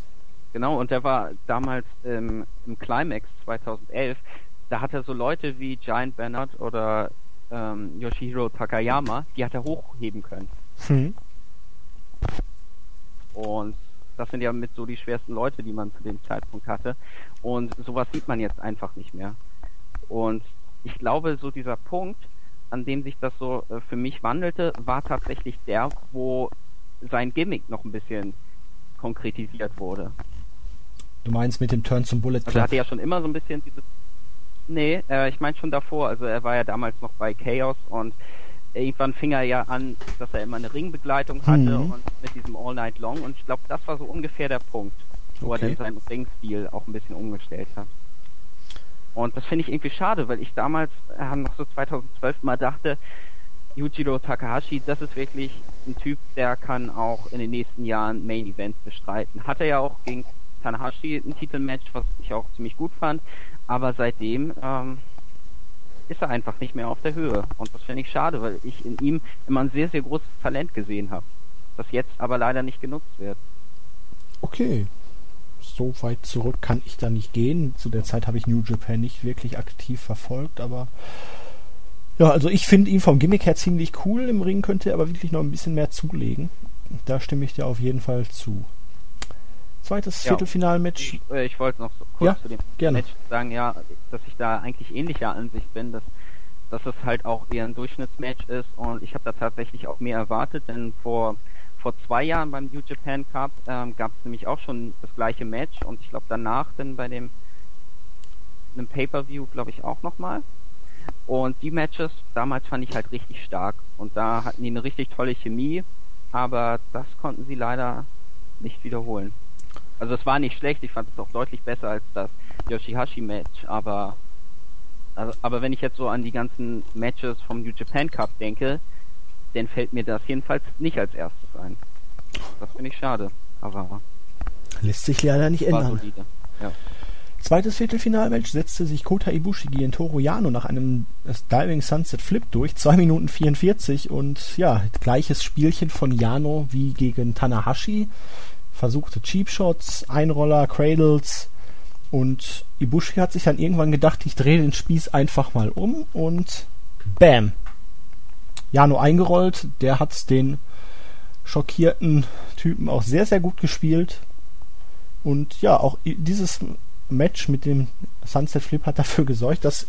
Speaker 2: Genau, und der war damals ähm, im Climax 2011, da hat er so Leute wie Giant Bernard oder ähm, Yoshihiro Takayama, die hat er hochheben können.
Speaker 1: Hm.
Speaker 2: Und das sind ja mit so die schwersten Leute, die man zu dem Zeitpunkt hatte. Und sowas sieht man jetzt einfach nicht mehr. Und ich glaube, so dieser Punkt, an dem sich das so äh, für mich wandelte, war tatsächlich der, wo sein Gimmick noch ein bisschen konkretisiert wurde.
Speaker 1: Du meinst mit dem Turn zum Bullet
Speaker 2: Club? Also er hatte ja schon immer so ein bisschen dieses. Nee, äh, ich meine schon davor. Also er war ja damals noch bei Chaos und irgendwann fing er ja an, dass er immer eine Ringbegleitung hatte mhm. und mit diesem All Night Long und ich glaube, das war so ungefähr der Punkt, wo okay. er dann seinen Ringstil auch ein bisschen umgestellt hat. Und das finde ich irgendwie schade, weil ich damals äh, noch so 2012 mal dachte, Yujiro Takahashi, das ist wirklich ein Typ, der kann auch in den nächsten Jahren Main Events bestreiten. Hat er ja auch gegen Tanahashi ein Titelmatch, was ich auch ziemlich gut fand, aber seitdem ähm, ist er einfach nicht mehr auf der Höhe. Und das finde ich schade, weil ich in ihm immer ein sehr, sehr großes Talent gesehen habe, das jetzt aber leider nicht genutzt wird.
Speaker 1: Okay. So weit zurück kann ich da nicht gehen. Zu der Zeit habe ich New Japan nicht wirklich aktiv verfolgt, aber ja, also ich finde ihn vom Gimmick her ziemlich cool. Im Ring könnte er aber wirklich noch ein bisschen mehr zulegen. Da stimme ich dir auf jeden Fall zu. Zweites ja, Viertelfinalmatch.
Speaker 2: Ich, äh, ich wollte noch so kurz ja, zu dem gerne. Match sagen, ja, dass ich da eigentlich ähnlicher Ansicht bin, dass, dass es halt auch eher ein Durchschnittsmatch ist und ich habe da tatsächlich auch mehr erwartet, denn vor vor zwei Jahren beim New Japan Cup ähm, gab es nämlich auch schon das gleiche Match und ich glaube danach dann bei dem einem Pay-per-View glaube ich auch nochmal. Und die Matches damals fand ich halt richtig stark und da hatten die eine richtig tolle Chemie, aber das konnten sie leider nicht wiederholen. Also es war nicht schlecht, ich fand es auch deutlich besser als das Yoshihashi-Match, aber also, aber wenn ich jetzt so an die ganzen Matches vom New Japan Cup denke, dann fällt mir das jedenfalls nicht als erstes ein. Das finde ich schade, aber
Speaker 1: lässt sich leider nicht ändern. Ja. Zweites Viertelfinalmatch setzte sich Kota Ibushi gegen Toru Yano nach einem Diving Sunset Flip durch, 2 Minuten 44 und ja, gleiches Spielchen von Yano wie gegen Tanahashi versuchte Cheap Shots, Einroller, Cradles und Ibushi hat sich dann irgendwann gedacht, ich drehe den Spieß einfach mal um und bam. Jano eingerollt, der hat den schockierten Typen auch sehr, sehr gut gespielt. Und ja, auch dieses Match mit dem Sunset Flip hat dafür gesorgt, dass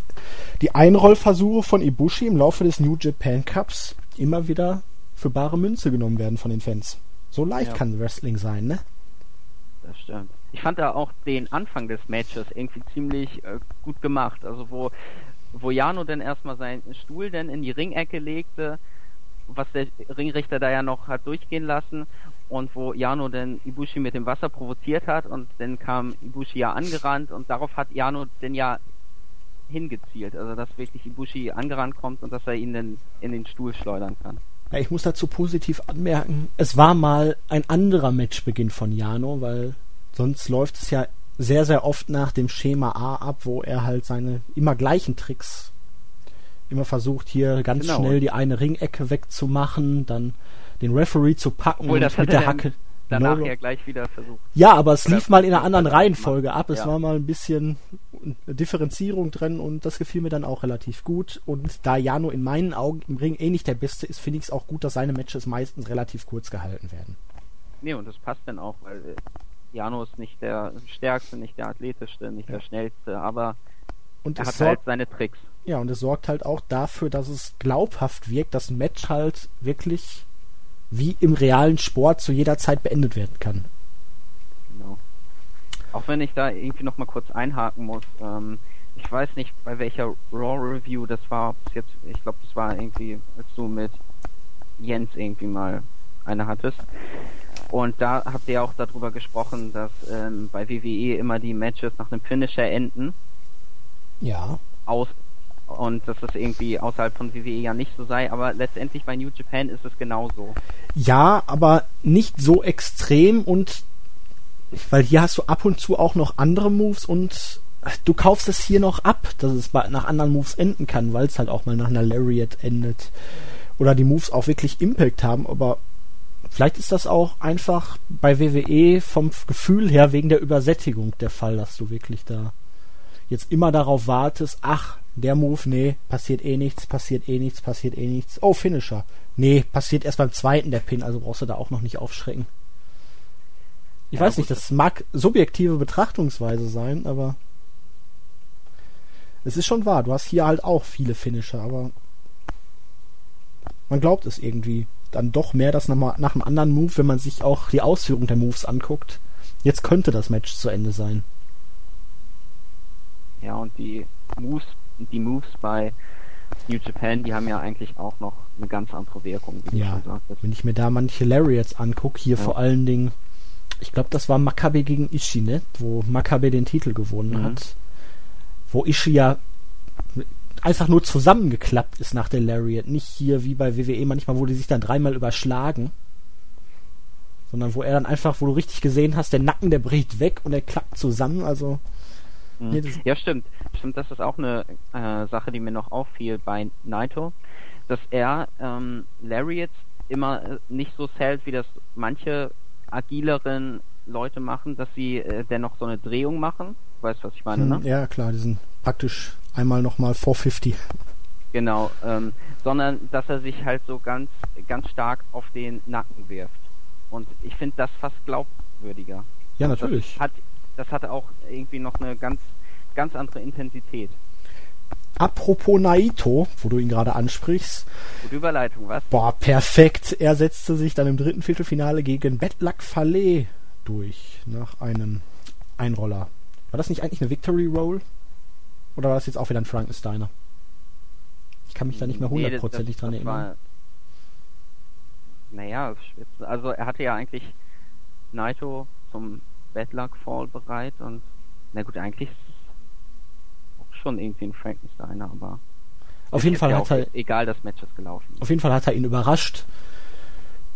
Speaker 1: die Einrollversuche von Ibushi im Laufe des New Japan Cups immer wieder für bare Münze genommen werden von den Fans. So leicht ja. kann Wrestling sein, ne?
Speaker 2: Das stimmt. Ich fand da auch den Anfang des Matches irgendwie ziemlich äh, gut gemacht. Also wo, wo Jano dann erstmal seinen Stuhl dann in die Ringecke legte, was der Ringrichter da ja noch hat durchgehen lassen und wo Jano dann Ibushi mit dem Wasser provoziert hat und dann kam Ibushi ja angerannt und darauf hat Jano dann ja hingezielt. Also dass wirklich Ibushi angerannt kommt und dass er ihn dann in den Stuhl schleudern kann.
Speaker 1: Ja, ich muss dazu positiv anmerken, es war mal ein anderer Matchbeginn von Jano, weil sonst läuft es ja sehr, sehr oft nach dem Schema A ab, wo er halt seine immer gleichen Tricks immer versucht, hier ganz genau. schnell die eine Ringecke wegzumachen, dann den Referee zu packen
Speaker 2: Obwohl, und mit der Hacke danach no, ja gleich wieder versucht.
Speaker 1: Ja, aber es lief mal in einer anderen Reihenfolge ab. Es ja. war mal ein bisschen Differenzierung drin und das gefiel mir dann auch relativ gut. Und da Jano in meinen Augen im Ring eh nicht der Beste ist, finde ich es auch gut, dass seine Matches meistens relativ kurz gehalten werden.
Speaker 2: Nee, und das passt dann auch, weil Jano ist nicht der stärkste, nicht der athletischste, nicht ja. der schnellste, aber
Speaker 1: und
Speaker 2: er hat halt seine Tricks.
Speaker 1: Ja, und es sorgt halt auch dafür, dass es glaubhaft wirkt, dass ein Match halt wirklich wie im realen Sport zu jeder Zeit beendet werden kann.
Speaker 2: Genau. Auch wenn ich da irgendwie noch mal kurz einhaken muss, ähm, ich weiß nicht, bei welcher Raw Review das war, jetzt, ich glaube, das war irgendwie, als du mit Jens irgendwie mal eine hattest. Und da habt ihr auch darüber gesprochen, dass ähm, bei WWE immer die Matches nach einem Finisher enden.
Speaker 1: Ja.
Speaker 2: Aus, und dass das irgendwie außerhalb von WWE ja nicht so sei, aber letztendlich bei New Japan ist es genauso.
Speaker 1: Ja, aber nicht so extrem und weil hier hast du ab und zu auch noch andere Moves und du kaufst es hier noch ab, dass es nach anderen Moves enden kann, weil es halt auch mal nach einer Lariat endet. Oder die Moves auch wirklich Impact haben, aber vielleicht ist das auch einfach bei WWE vom Gefühl her wegen der Übersättigung der Fall, dass du wirklich da jetzt immer darauf wartest, ach, der Move, nee, passiert eh nichts, passiert eh nichts, passiert eh nichts. Oh, Finisher. Nee, passiert erst beim zweiten der Pin, also brauchst du da auch noch nicht aufschrecken. Ich ja, weiß nicht, das mag subjektive Betrachtungsweise sein, aber es ist schon wahr. Du hast hier halt auch viele Finisher, aber man glaubt es irgendwie dann doch mehr, dass nach, nach einem anderen Move, wenn man sich auch die Ausführung der Moves anguckt, jetzt könnte das Match zu Ende sein.
Speaker 2: Ja, und die Moves, die Moves bei New Japan, die haben ja eigentlich auch noch eine ganz andere Wirkung,
Speaker 1: wie ja, du schon sagtest. Wenn ich mir da manche Lariats angucke, hier ja. vor allen Dingen, ich glaube, das war Makabe gegen Ishii, ne? Wo Makabe den Titel gewonnen mhm. hat. Wo Ishii ja einfach nur zusammengeklappt ist nach der Lariat. Nicht hier wie bei WWE manchmal, wo die sich dann dreimal überschlagen. Sondern wo er dann einfach, wo du richtig gesehen hast, der Nacken, der bricht weg und er klappt zusammen. Also
Speaker 2: Mhm. Ja, stimmt. Stimmt, das ist auch eine äh, Sache, die mir noch auffiel bei Naito, dass er ähm, Lariats immer äh, nicht so zählt, wie das manche agileren Leute machen, dass sie äh, dennoch so eine Drehung machen. Weißt du, was ich meine,
Speaker 1: ne? Hm, ja, klar, die sind praktisch einmal nochmal 450.
Speaker 2: Genau, ähm, sondern dass er sich halt so ganz, ganz stark auf den Nacken wirft. Und ich finde das fast glaubwürdiger.
Speaker 1: Ja, natürlich.
Speaker 2: Das hat das hatte auch irgendwie noch eine ganz, ganz andere Intensität.
Speaker 1: Apropos Naito, wo du ihn gerade ansprichst.
Speaker 2: Gute Überleitung, was?
Speaker 1: Boah, perfekt. Er setzte sich dann im dritten Viertelfinale gegen Betlak Fallet durch, nach einem Einroller. War das nicht eigentlich eine Victory Roll? Oder war das jetzt auch wieder ein Frankensteiner? Ich kann mich da nicht mehr hundertprozentig nee, dran erinnern. War,
Speaker 2: naja, also er hatte ja eigentlich Naito zum Bedluck Fall bereit und na gut, eigentlich schon irgendwie ein Frankensteiner, aber
Speaker 1: auf jeden Fall hat er
Speaker 2: egal, das Match ist gelaufen.
Speaker 1: Auf jeden Fall hat er ihn überrascht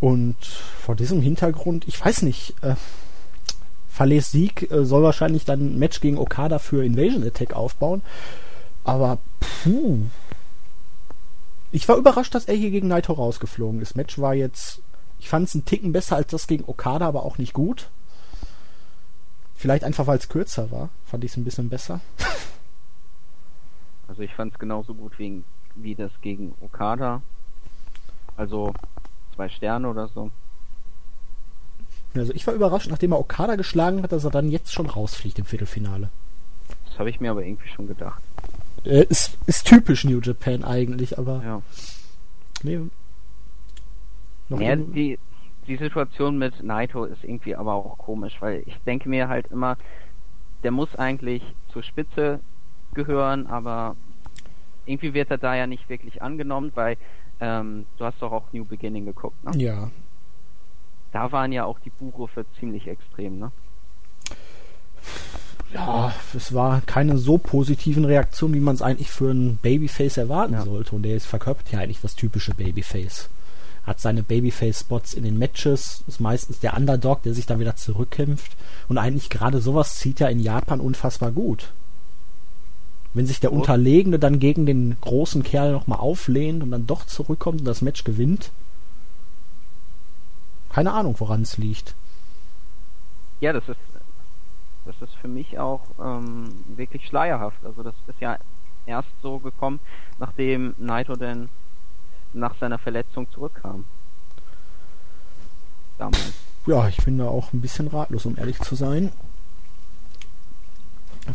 Speaker 1: und vor diesem Hintergrund, ich weiß nicht, äh, Fales Sieg äh, soll wahrscheinlich dann ein Match gegen Okada für Invasion Attack aufbauen, aber puh. Ich war überrascht, dass er hier gegen Naito rausgeflogen ist. Match war jetzt, ich fand es einen Ticken besser als das gegen Okada, aber auch nicht gut. Vielleicht einfach, weil es kürzer war, fand ich es ein bisschen besser.
Speaker 2: Also ich fand es genauso gut wie, wie das gegen Okada. Also zwei Sterne oder so.
Speaker 1: Also ich war überrascht, nachdem er Okada geschlagen hat, dass er dann jetzt schon rausfliegt im Viertelfinale.
Speaker 2: Das habe ich mir aber irgendwie schon gedacht.
Speaker 1: Äh, ist, ist typisch New Japan eigentlich, aber.
Speaker 2: Ja. Nee. Noch ja, die, die Situation mit Naito ist irgendwie aber auch komisch, weil ich denke mir halt immer, der muss eigentlich zur Spitze gehören, aber irgendwie wird er da ja nicht wirklich angenommen, weil ähm, du hast doch auch New Beginning geguckt, ne?
Speaker 1: Ja.
Speaker 2: Da waren ja auch die Buchrufe ziemlich extrem, ne?
Speaker 1: Ja, es war keine so positiven Reaktion, wie man es eigentlich für einen Babyface erwarten ja. sollte. Und der ist verkörpert ja eigentlich das typische Babyface hat seine Babyface-Spots in den Matches, ist meistens der Underdog, der sich dann wieder zurückkämpft. Und eigentlich gerade sowas zieht ja in Japan unfassbar gut. Wenn sich der Unterlegene dann gegen den großen Kerl nochmal auflehnt und dann doch zurückkommt und das Match gewinnt. Keine Ahnung, woran es liegt.
Speaker 2: Ja, das ist das ist für mich auch ähm, wirklich schleierhaft. Also das ist ja erst so gekommen, nachdem Naito denn nach seiner Verletzung zurückkam.
Speaker 1: Damals. Ja, ich bin da auch ein bisschen ratlos, um ehrlich zu sein.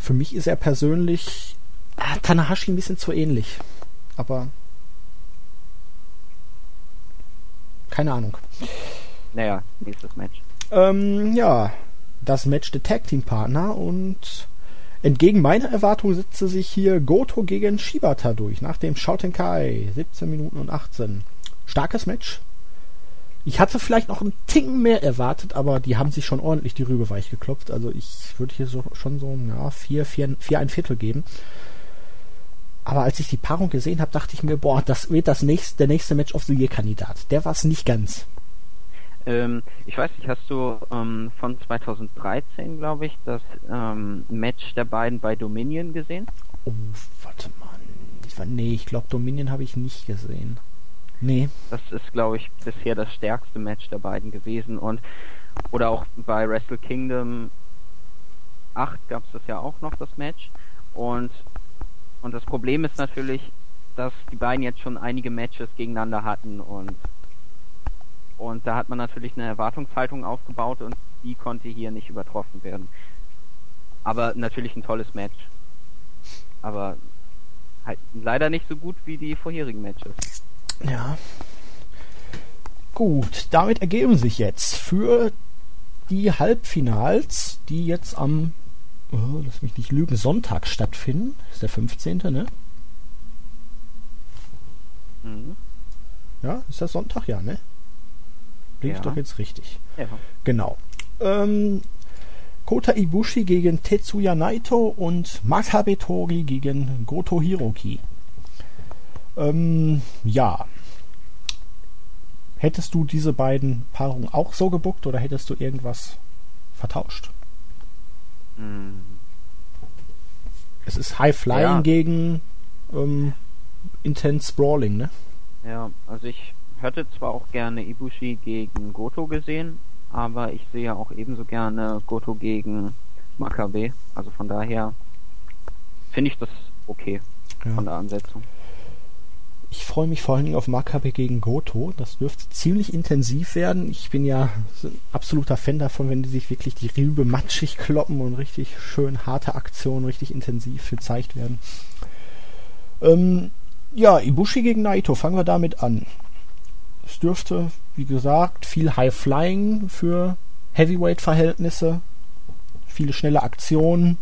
Speaker 1: Für mich ist er persönlich ah, Tanahashi ein bisschen zu ähnlich. Aber keine Ahnung.
Speaker 2: Naja, nächstes Match.
Speaker 1: Ähm, ja, das Match der Tag Team Partner und Entgegen meiner Erwartung setzte sich hier Goto gegen Shibata durch, nach dem Shoutenkai, 17 Minuten und 18. Starkes Match. Ich hatte vielleicht noch einen Ticken mehr erwartet, aber die haben sich schon ordentlich die Rübe weich geklopft. Also ich würde hier so, schon so ja, vier, vier, vier, ein Viertel geben. Aber als ich die Paarung gesehen habe, dachte ich mir, boah, das wird das nächste, der nächste Match of the Year Kandidat. Der war es nicht ganz.
Speaker 2: Ähm, ich weiß nicht, hast du ähm, von 2013, glaube ich, das ähm, Match der beiden bei Dominion gesehen?
Speaker 1: Oh, warte mal. Ich war, nee, ich glaube, Dominion habe ich nicht gesehen. Nee.
Speaker 2: Das ist, glaube ich, bisher das stärkste Match der beiden gewesen. Und oder auch bei Wrestle Kingdom 8 gab es das ja auch noch, das Match. Und, und das Problem ist natürlich, dass die beiden jetzt schon einige Matches gegeneinander hatten und und da hat man natürlich eine Erwartungshaltung aufgebaut und die konnte hier nicht übertroffen werden. Aber natürlich ein tolles Match. Aber halt leider nicht so gut wie die vorherigen Matches.
Speaker 1: Ja. Gut, damit ergeben sich jetzt für die Halbfinals, die jetzt am, oh, lass mich nicht lügen, Sonntag stattfinden. Ist der 15., ne?
Speaker 2: Mhm.
Speaker 1: Ja, ist das Sonntag? Ja, ne? Bin
Speaker 2: Ja.
Speaker 1: ich doch jetzt richtig.
Speaker 2: Ja.
Speaker 1: Genau. Ähm, Kota Ibushi gegen Tetsuya Naito und Makabe Tori gegen Goto Hiroki. Ähm, ja. Hättest du diese beiden Paarungen auch so gebuckt oder hättest du irgendwas vertauscht?
Speaker 2: Mhm.
Speaker 1: Es ist High Flying
Speaker 2: Ja.
Speaker 1: gegen ähm, Intense Brawling, ne?
Speaker 2: Ja, also ich hätte zwar auch gerne Ibushi gegen Goto gesehen, aber ich sehe auch ebenso gerne Goto gegen Makabe. Also von daher finde ich das okay
Speaker 1: Ja.
Speaker 2: von der Ansetzung.
Speaker 1: Ich freue mich vor allen Dingen auf Makabe gegen Goto. Das dürfte ziemlich intensiv werden. Ich bin ja ein absoluter Fan davon, wenn die sich wirklich die Rübe matschig kloppen und richtig schön harte Aktionen richtig intensiv gezeigt werden. Ähm, ja, Ibushi gegen Naito, fangen wir damit an. Es dürfte, wie gesagt, viel High Flying für Heavyweight-Verhältnisse, viele schnelle Aktionen,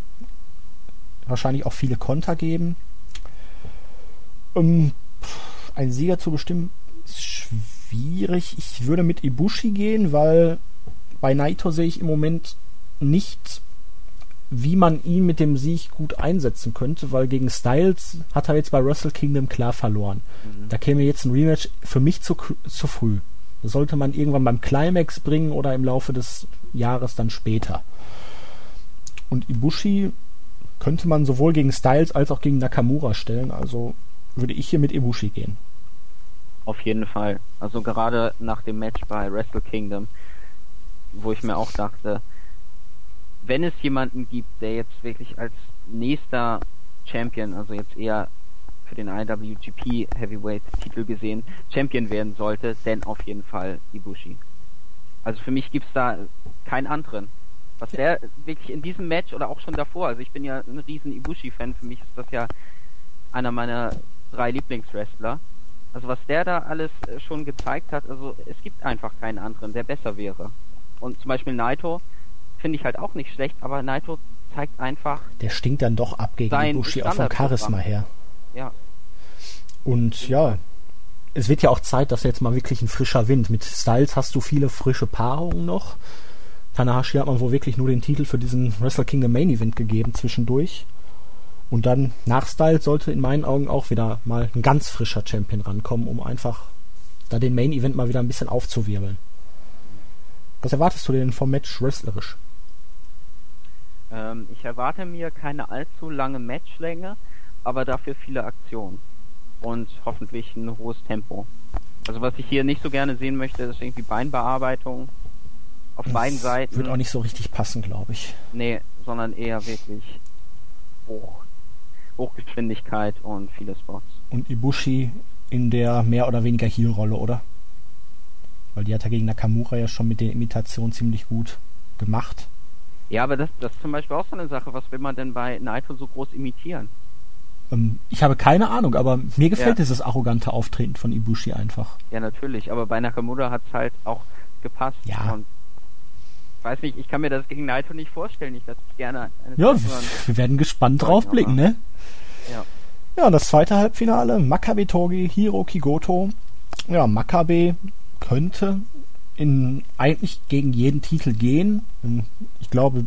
Speaker 1: wahrscheinlich auch viele Konter geben. Ähm, pff, ein Sieger zu bestimmen ist schwierig. Ich würde mit Ibushi gehen, weil bei Naito sehe ich im Moment nicht, wie man ihn mit dem Sieg gut einsetzen könnte, weil gegen Styles hat er jetzt bei Wrestle Kingdom klar verloren. Da käme jetzt ein Rematch für mich zu, zu früh. Das sollte man irgendwann beim Climax bringen oder im Laufe des Jahres dann später. Und Ibushi könnte man sowohl gegen Styles als auch gegen Nakamura stellen. Also würde ich hier mit Ibushi gehen.
Speaker 2: Auf jeden Fall. Also gerade nach dem Match bei Wrestle Kingdom, wo ich mir auch dachte, wenn es jemanden gibt, der jetzt wirklich als nächster Champion, also jetzt eher für den IWGP Heavyweight Titel gesehen, Champion werden sollte, denn auf jeden Fall Ibushi. Also für mich gibt's da keinen anderen. Was der wirklich in diesem Match oder auch schon davor, also ich bin ja ein riesen Ibushi-Fan, für mich ist das ja einer meiner drei Lieblingswrestler. Also was der da alles äh, schon gezeigt hat, also es gibt einfach keinen anderen, der besser wäre. Und zum Beispiel Naito finde ich halt auch nicht schlecht, aber Naito zeigt einfach,
Speaker 1: Der stinkt dann doch ab gegen Ibushi auch vom. Charisma her.
Speaker 2: ja,
Speaker 1: Und ja, es wird ja auch Zeit, dass jetzt mal wirklich ein frischer Wind. Mit Styles hast du viele frische Paarungen noch. Tanahashi hat man wohl wirklich nur den Titel für diesen Wrestle Kingdom Main Event gegeben zwischendurch. Und dann nach Styles sollte in meinen Augen auch wieder mal ein ganz frischer Champion rankommen, um einfach da den Main Event mal wieder ein bisschen aufzuwirbeln. Was erwartest du denn vom Match wrestlerisch?
Speaker 2: ähm, ich erwarte mir keine allzu lange Matchlänge, aber dafür viele Aktionen. Und hoffentlich ein hohes Tempo. Also was ich hier nicht so gerne sehen möchte, ist irgendwie Beinbearbeitung auf beiden Seiten.
Speaker 1: Wird auch nicht so richtig passen, glaube ich.
Speaker 2: Nee, sondern eher wirklich Hoch, Hochgeschwindigkeit und viele Spots.
Speaker 1: Und Ibushi in der mehr oder weniger Heel-Rolle, oder? Weil die hat er gegen Nakamura ja schon mit den Imitationen ziemlich gut gemacht.
Speaker 2: Ja, aber das, das ist zum Beispiel auch so eine Sache. Was will man denn bei Naito so groß imitieren?
Speaker 1: Ähm, ich habe keine Ahnung, aber mir gefällt
Speaker 2: Ja.
Speaker 1: dieses arrogante Auftreten von Ibushi einfach.
Speaker 2: Ja, natürlich. Aber bei Nakamura hat's halt auch gepasst.
Speaker 1: Ja.
Speaker 2: Und weiß nicht, ich kann mir das gegen Naito nicht vorstellen. Ich lasse mich gerne eine
Speaker 1: Ja, wir werden gespannt drauf blicken, ne?
Speaker 2: Ja.
Speaker 1: Ja, und das zweite Halbfinale, Makabe Togi, Hiroki Goto. Ja, Makabe könnte in eigentlich gegen jeden Titel gehen. Ich glaube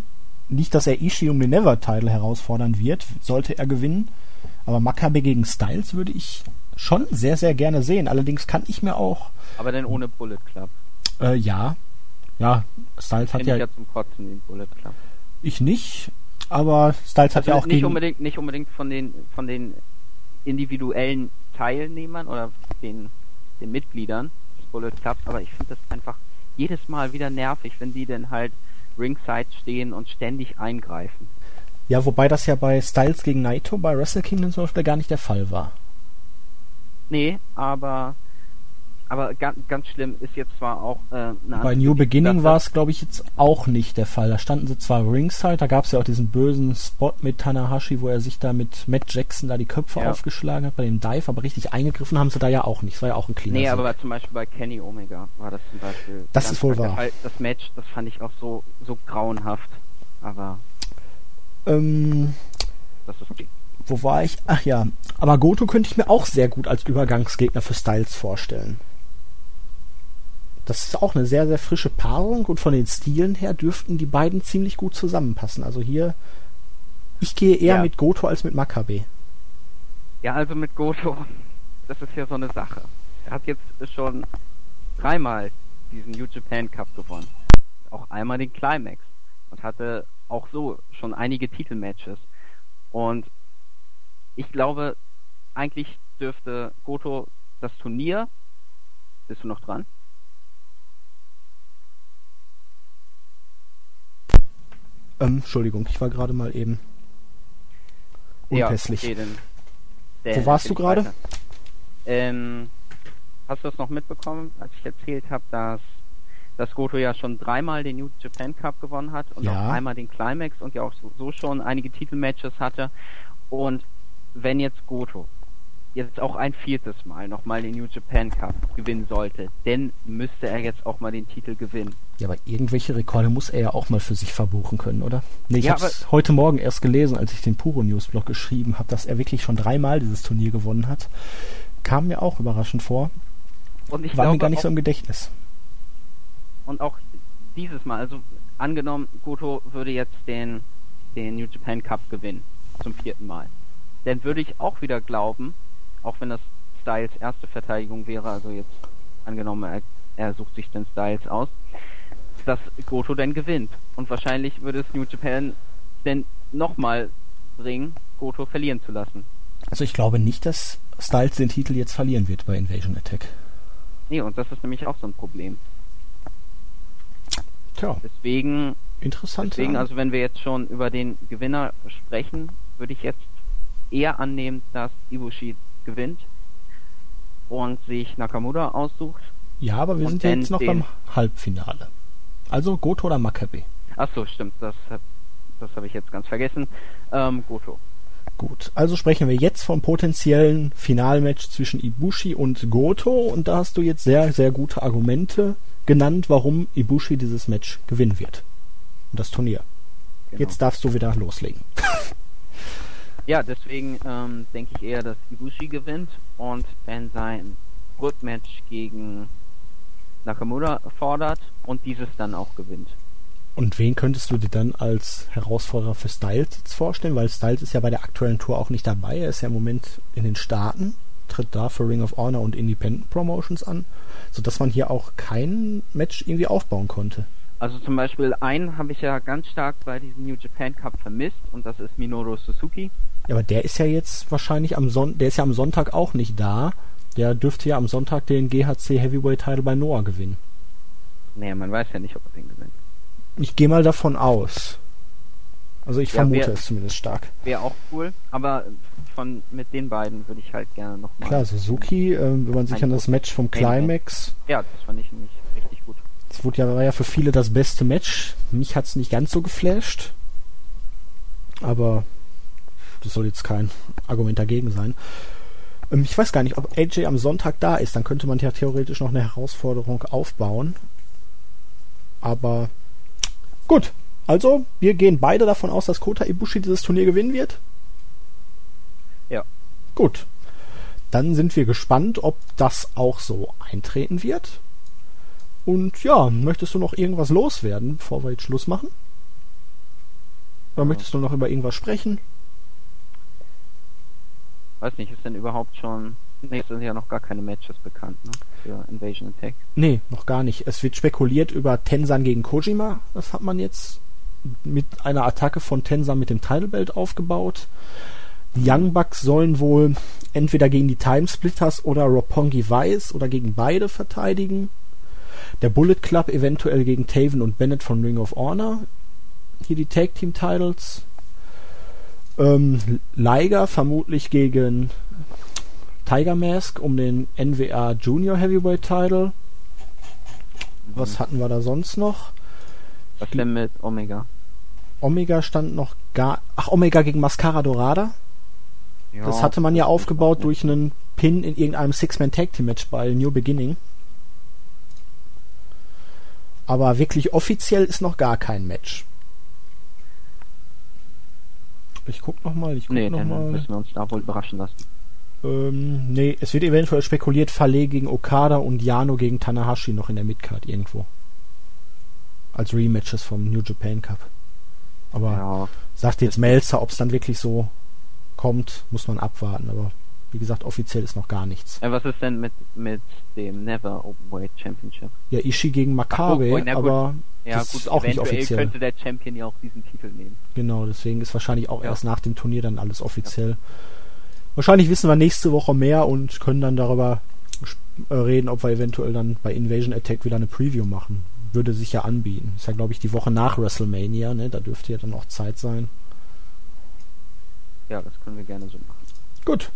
Speaker 1: nicht, dass er Ishii um den Never-Title herausfordern wird, sollte er gewinnen. Aber Makabe gegen Styles würde ich schon sehr, sehr gerne sehen. Allerdings kann ich mir auch,
Speaker 2: Aber dann ohne Bullet Club.
Speaker 1: äh, ja, ja, Styles hat ja,
Speaker 2: ich ja zum Kotzen den Bullet Club.
Speaker 1: ich nicht, aber Styles hat
Speaker 2: Also
Speaker 1: ja auch
Speaker 2: nicht
Speaker 1: gegen,
Speaker 2: unbedingt, nicht unbedingt von den von den individuellen Teilnehmern oder den, den Mitgliedern des Bullet Clubs, aber ich finde das einfach jedes Mal wieder nervig, wenn die dann halt ringside stehen und ständig eingreifen.
Speaker 1: ja, wobei das ja bei Styles gegen Naito bei Wrestle Kingdom zum Beispiel gar nicht der Fall war.
Speaker 2: Nee, aber aber ganz, ganz schlimm ist jetzt zwar auch äh, eine
Speaker 1: Bei New Beginning war es, glaube ich, jetzt auch nicht der Fall. Da standen sie zwar ringside, da gab es ja auch diesen bösen Spot mit Tanahashi, wo er sich da mit Matt Jackson da die Köpfe ja. aufgeschlagen hat bei dem Dive, aber richtig eingegriffen haben sie da ja auch nicht. Das war ja auch ein cleaner
Speaker 2: Nee, aber zum Beispiel bei Kenny Omega war das zum Beispiel.
Speaker 1: Das ist wohl wahr.
Speaker 2: Das Match, das fand ich auch so, so grauenhaft, aber.
Speaker 1: Ähm, das ist okay. Wo war ich? Ach ja, aber Goto könnte ich mir auch sehr gut als Übergangsgegner für Styles vorstellen. Das ist auch eine sehr, sehr frische Paarung und von den Stilen her dürften die beiden ziemlich gut zusammenpassen. Also hier, ich gehe eher ja. mit Goto als mit Makabe.
Speaker 2: Ja, also mit Goto, das ist ja so eine Sache. Er hat jetzt schon dreimal diesen New Japan Cup gewonnen. Auch einmal den Climax. Und hatte auch so schon einige Titelmatches. Und ich glaube, eigentlich dürfte Goto das Turnier. Bist du noch dran?
Speaker 1: Ähm, Entschuldigung, ich war gerade mal eben unpässlich. Ja, okay, denn, Wo warst du gerade?
Speaker 2: Ähm, hast du das noch mitbekommen, als ich erzählt habe, dass, dass Goto ja schon dreimal den New Japan Cup gewonnen hat und ja. auch einmal den Climax und ja auch so, so schon einige Titelmatches hatte. Und wenn jetzt Goto jetzt auch ein viertes Mal nochmal den New Japan Cup gewinnen sollte, dann müsste er jetzt auch mal den Titel gewinnen.
Speaker 1: Ja, aber irgendwelche Rekorde muss er ja auch mal für sich verbuchen können, oder? Nee, ich ja, habe heute Morgen erst gelesen, als ich den Puro News Blog geschrieben habe, dass er wirklich schon dreimal dieses Turnier gewonnen hat. Kam mir auch überraschend vor. Und ich War mir gar nicht so im Gedächtnis.
Speaker 2: Und auch dieses Mal, also angenommen, Goto würde jetzt den, den New Japan Cup gewinnen, zum vierten Mal. Dann würde ich auch wieder glauben, auch wenn das Styles erste Verteidigung wäre, also jetzt angenommen, er, er sucht sich den Styles aus, dass Goto denn gewinnt. Und wahrscheinlich würde es New Japan denn nochmal bringen, Goto verlieren zu lassen.
Speaker 1: Also ich glaube nicht, dass Styles den Titel jetzt verlieren wird bei Invasion Attack.
Speaker 2: Nee, und das ist nämlich auch so ein Problem.
Speaker 1: Tja.
Speaker 2: Deswegen.
Speaker 1: Interessant.
Speaker 2: Deswegen, also wenn wir jetzt schon über den Gewinner sprechen, würde ich jetzt eher annehmen, dass Ibushi gewinnt und sich Nakamura aussucht.
Speaker 1: Ja, aber wir sind ja jetzt noch beim Halbfinale. Also Goto oder Makabe?
Speaker 2: Ach so, stimmt, das, das habe ich jetzt ganz vergessen. Ähm, Goto.
Speaker 1: Gut, also sprechen wir jetzt vom potenziellen Finalmatch zwischen Ibushi und Goto und da hast du jetzt sehr, sehr gute Argumente genannt, warum Ibushi dieses Match gewinnen wird. Und das Turnier. Genau. Jetzt darfst du wieder loslegen.
Speaker 2: Ja, deswegen ähm, denke ich eher, dass Ibushi gewinnt und wenn sein Rückmatch gegen Nakamura fordert und dieses dann auch gewinnt.
Speaker 1: Und wen könntest du dir dann als Herausforderer für Styles jetzt vorstellen? Weil Styles ist ja bei der aktuellen Tour auch nicht dabei. Er ist ja im Moment in den Staaten, tritt da für Ring of Honor und Independent Promotions an, sodass man hier auch kein Match irgendwie aufbauen konnte.
Speaker 2: Also zum Beispiel einen habe ich ja ganz stark bei diesem New Japan Cup vermisst und das ist Minoru Suzuki.
Speaker 1: Ja, aber der ist ja jetzt wahrscheinlich am Son der ist ja am Sonntag auch nicht da. Der dürfte ja am Sonntag den GHC Heavyweight Title bei Noah gewinnen.
Speaker 2: Naja, man weiß ja nicht, ob er den gewinnt.
Speaker 1: Ich gehe mal davon aus. Also ich ja, vermute wär, es zumindest stark.
Speaker 2: Wäre auch cool, aber von mit den beiden würde ich halt gerne nochmal.
Speaker 1: Klar, Suzuki, äh, wenn man sich an das Match vom Climax.
Speaker 2: Ja, das fand ich nämlich
Speaker 1: Das wurde ja, war ja für viele das beste Match. Mich hat es nicht ganz so geflasht. Aber das soll jetzt kein Argument dagegen sein. Ähm, ich weiß gar nicht, ob AJ am Sonntag da ist. Dann könnte man ja theoretisch noch eine Herausforderung aufbauen. Aber gut. Also, wir gehen beide davon aus, dass Kota Ibushi dieses Turnier gewinnen wird.
Speaker 2: Ja.
Speaker 1: Gut. Dann sind wir gespannt, ob das auch so eintreten wird. Und ja, möchtest du noch irgendwas loswerden, bevor wir jetzt Schluss machen? Oder ja. möchtest du noch über irgendwas sprechen?
Speaker 2: Weiß nicht, ist denn überhaupt schon. Nee, es sind ja noch gar keine Matches bekannt, ne? Für Invasion Attack.
Speaker 1: Nee, noch gar nicht. Es wird spekuliert über Tensan gegen Kojima. Das hat man jetzt mit einer Attacke von Tensan mit dem Title Belt aufgebaut. Die Young Bucks sollen wohl entweder gegen die Timesplitters oder Roppongi Vice oder gegen beide verteidigen. Der Bullet Club eventuell gegen Taven und Bennett von Ring of Honor. Hier die Tag Team Titles. Ähm, Liger vermutlich gegen Tiger Mask um den NWA Junior Heavyweight Title. Was hatten wir da sonst noch?
Speaker 2: Was denn mit Omega?
Speaker 1: Omega stand noch gar. Ach, Omega gegen Mascara Dorada.
Speaker 2: Ja,
Speaker 1: das hatte man ja aufgebaut durch einen Pin in irgendeinem Six-Man Tag Team Match bei New Beginning. Aber wirklich offiziell ist noch gar kein Match. Ich guck noch mal, ich guck
Speaker 2: Nee,
Speaker 1: noch
Speaker 2: dann
Speaker 1: mal.
Speaker 2: müssen wir uns da wohl überraschen lassen.
Speaker 1: Ähm, nee, es wird eventuell spekuliert, Fale gegen Okada und Yano gegen Tanahashi noch in der Midcard irgendwo. Als Rematches vom New Japan Cup. Aber
Speaker 2: Ja,
Speaker 1: sagt jetzt Melzer, ob es dann wirklich so kommt, muss man abwarten. Aber wie gesagt, offiziell ist noch gar nichts.
Speaker 2: Äh, was ist denn mit, mit dem Never Openweight Championship?
Speaker 1: Ja, Ishii gegen Makabe,
Speaker 2: oh, gut.
Speaker 1: aber
Speaker 2: Ja,
Speaker 1: das
Speaker 2: gut,
Speaker 1: ist auch nicht offiziell.
Speaker 2: könnte der Champion ja auch diesen Titel nehmen.
Speaker 1: Genau, deswegen ist wahrscheinlich auch
Speaker 2: Ja.
Speaker 1: erst nach dem Turnier dann alles offiziell. Wahrscheinlich wissen wir nächste Woche mehr und können dann darüber äh, reden, ob wir eventuell dann bei Invasion Attack wieder eine Preview machen. Würde sich ja anbieten. Ist ja, glaube ich, die Woche nach WrestleMania, ne? Da dürfte ja dann auch Zeit sein.
Speaker 2: Ja, das können wir gerne so machen.
Speaker 1: Gut.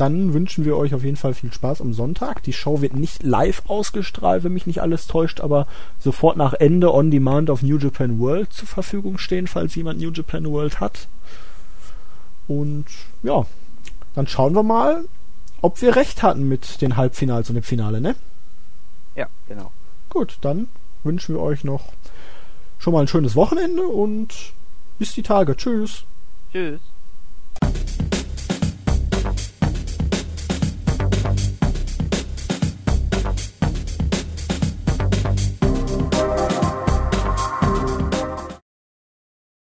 Speaker 1: Dann wünschen wir euch auf jeden Fall viel Spaß am Sonntag. Die Show wird nicht live ausgestrahlt, wenn mich nicht alles täuscht, aber sofort nach Ende on demand auf New Japan World zur Verfügung stehen, falls jemand New Japan World hat. Und ja, dann schauen wir mal, ob wir recht hatten mit den Halbfinals und dem Finale, ne?
Speaker 2: Ja, genau.
Speaker 1: Gut, dann wünschen wir euch noch schon mal ein schönes Wochenende und bis die Tage. Tschüss.
Speaker 2: Tschüss.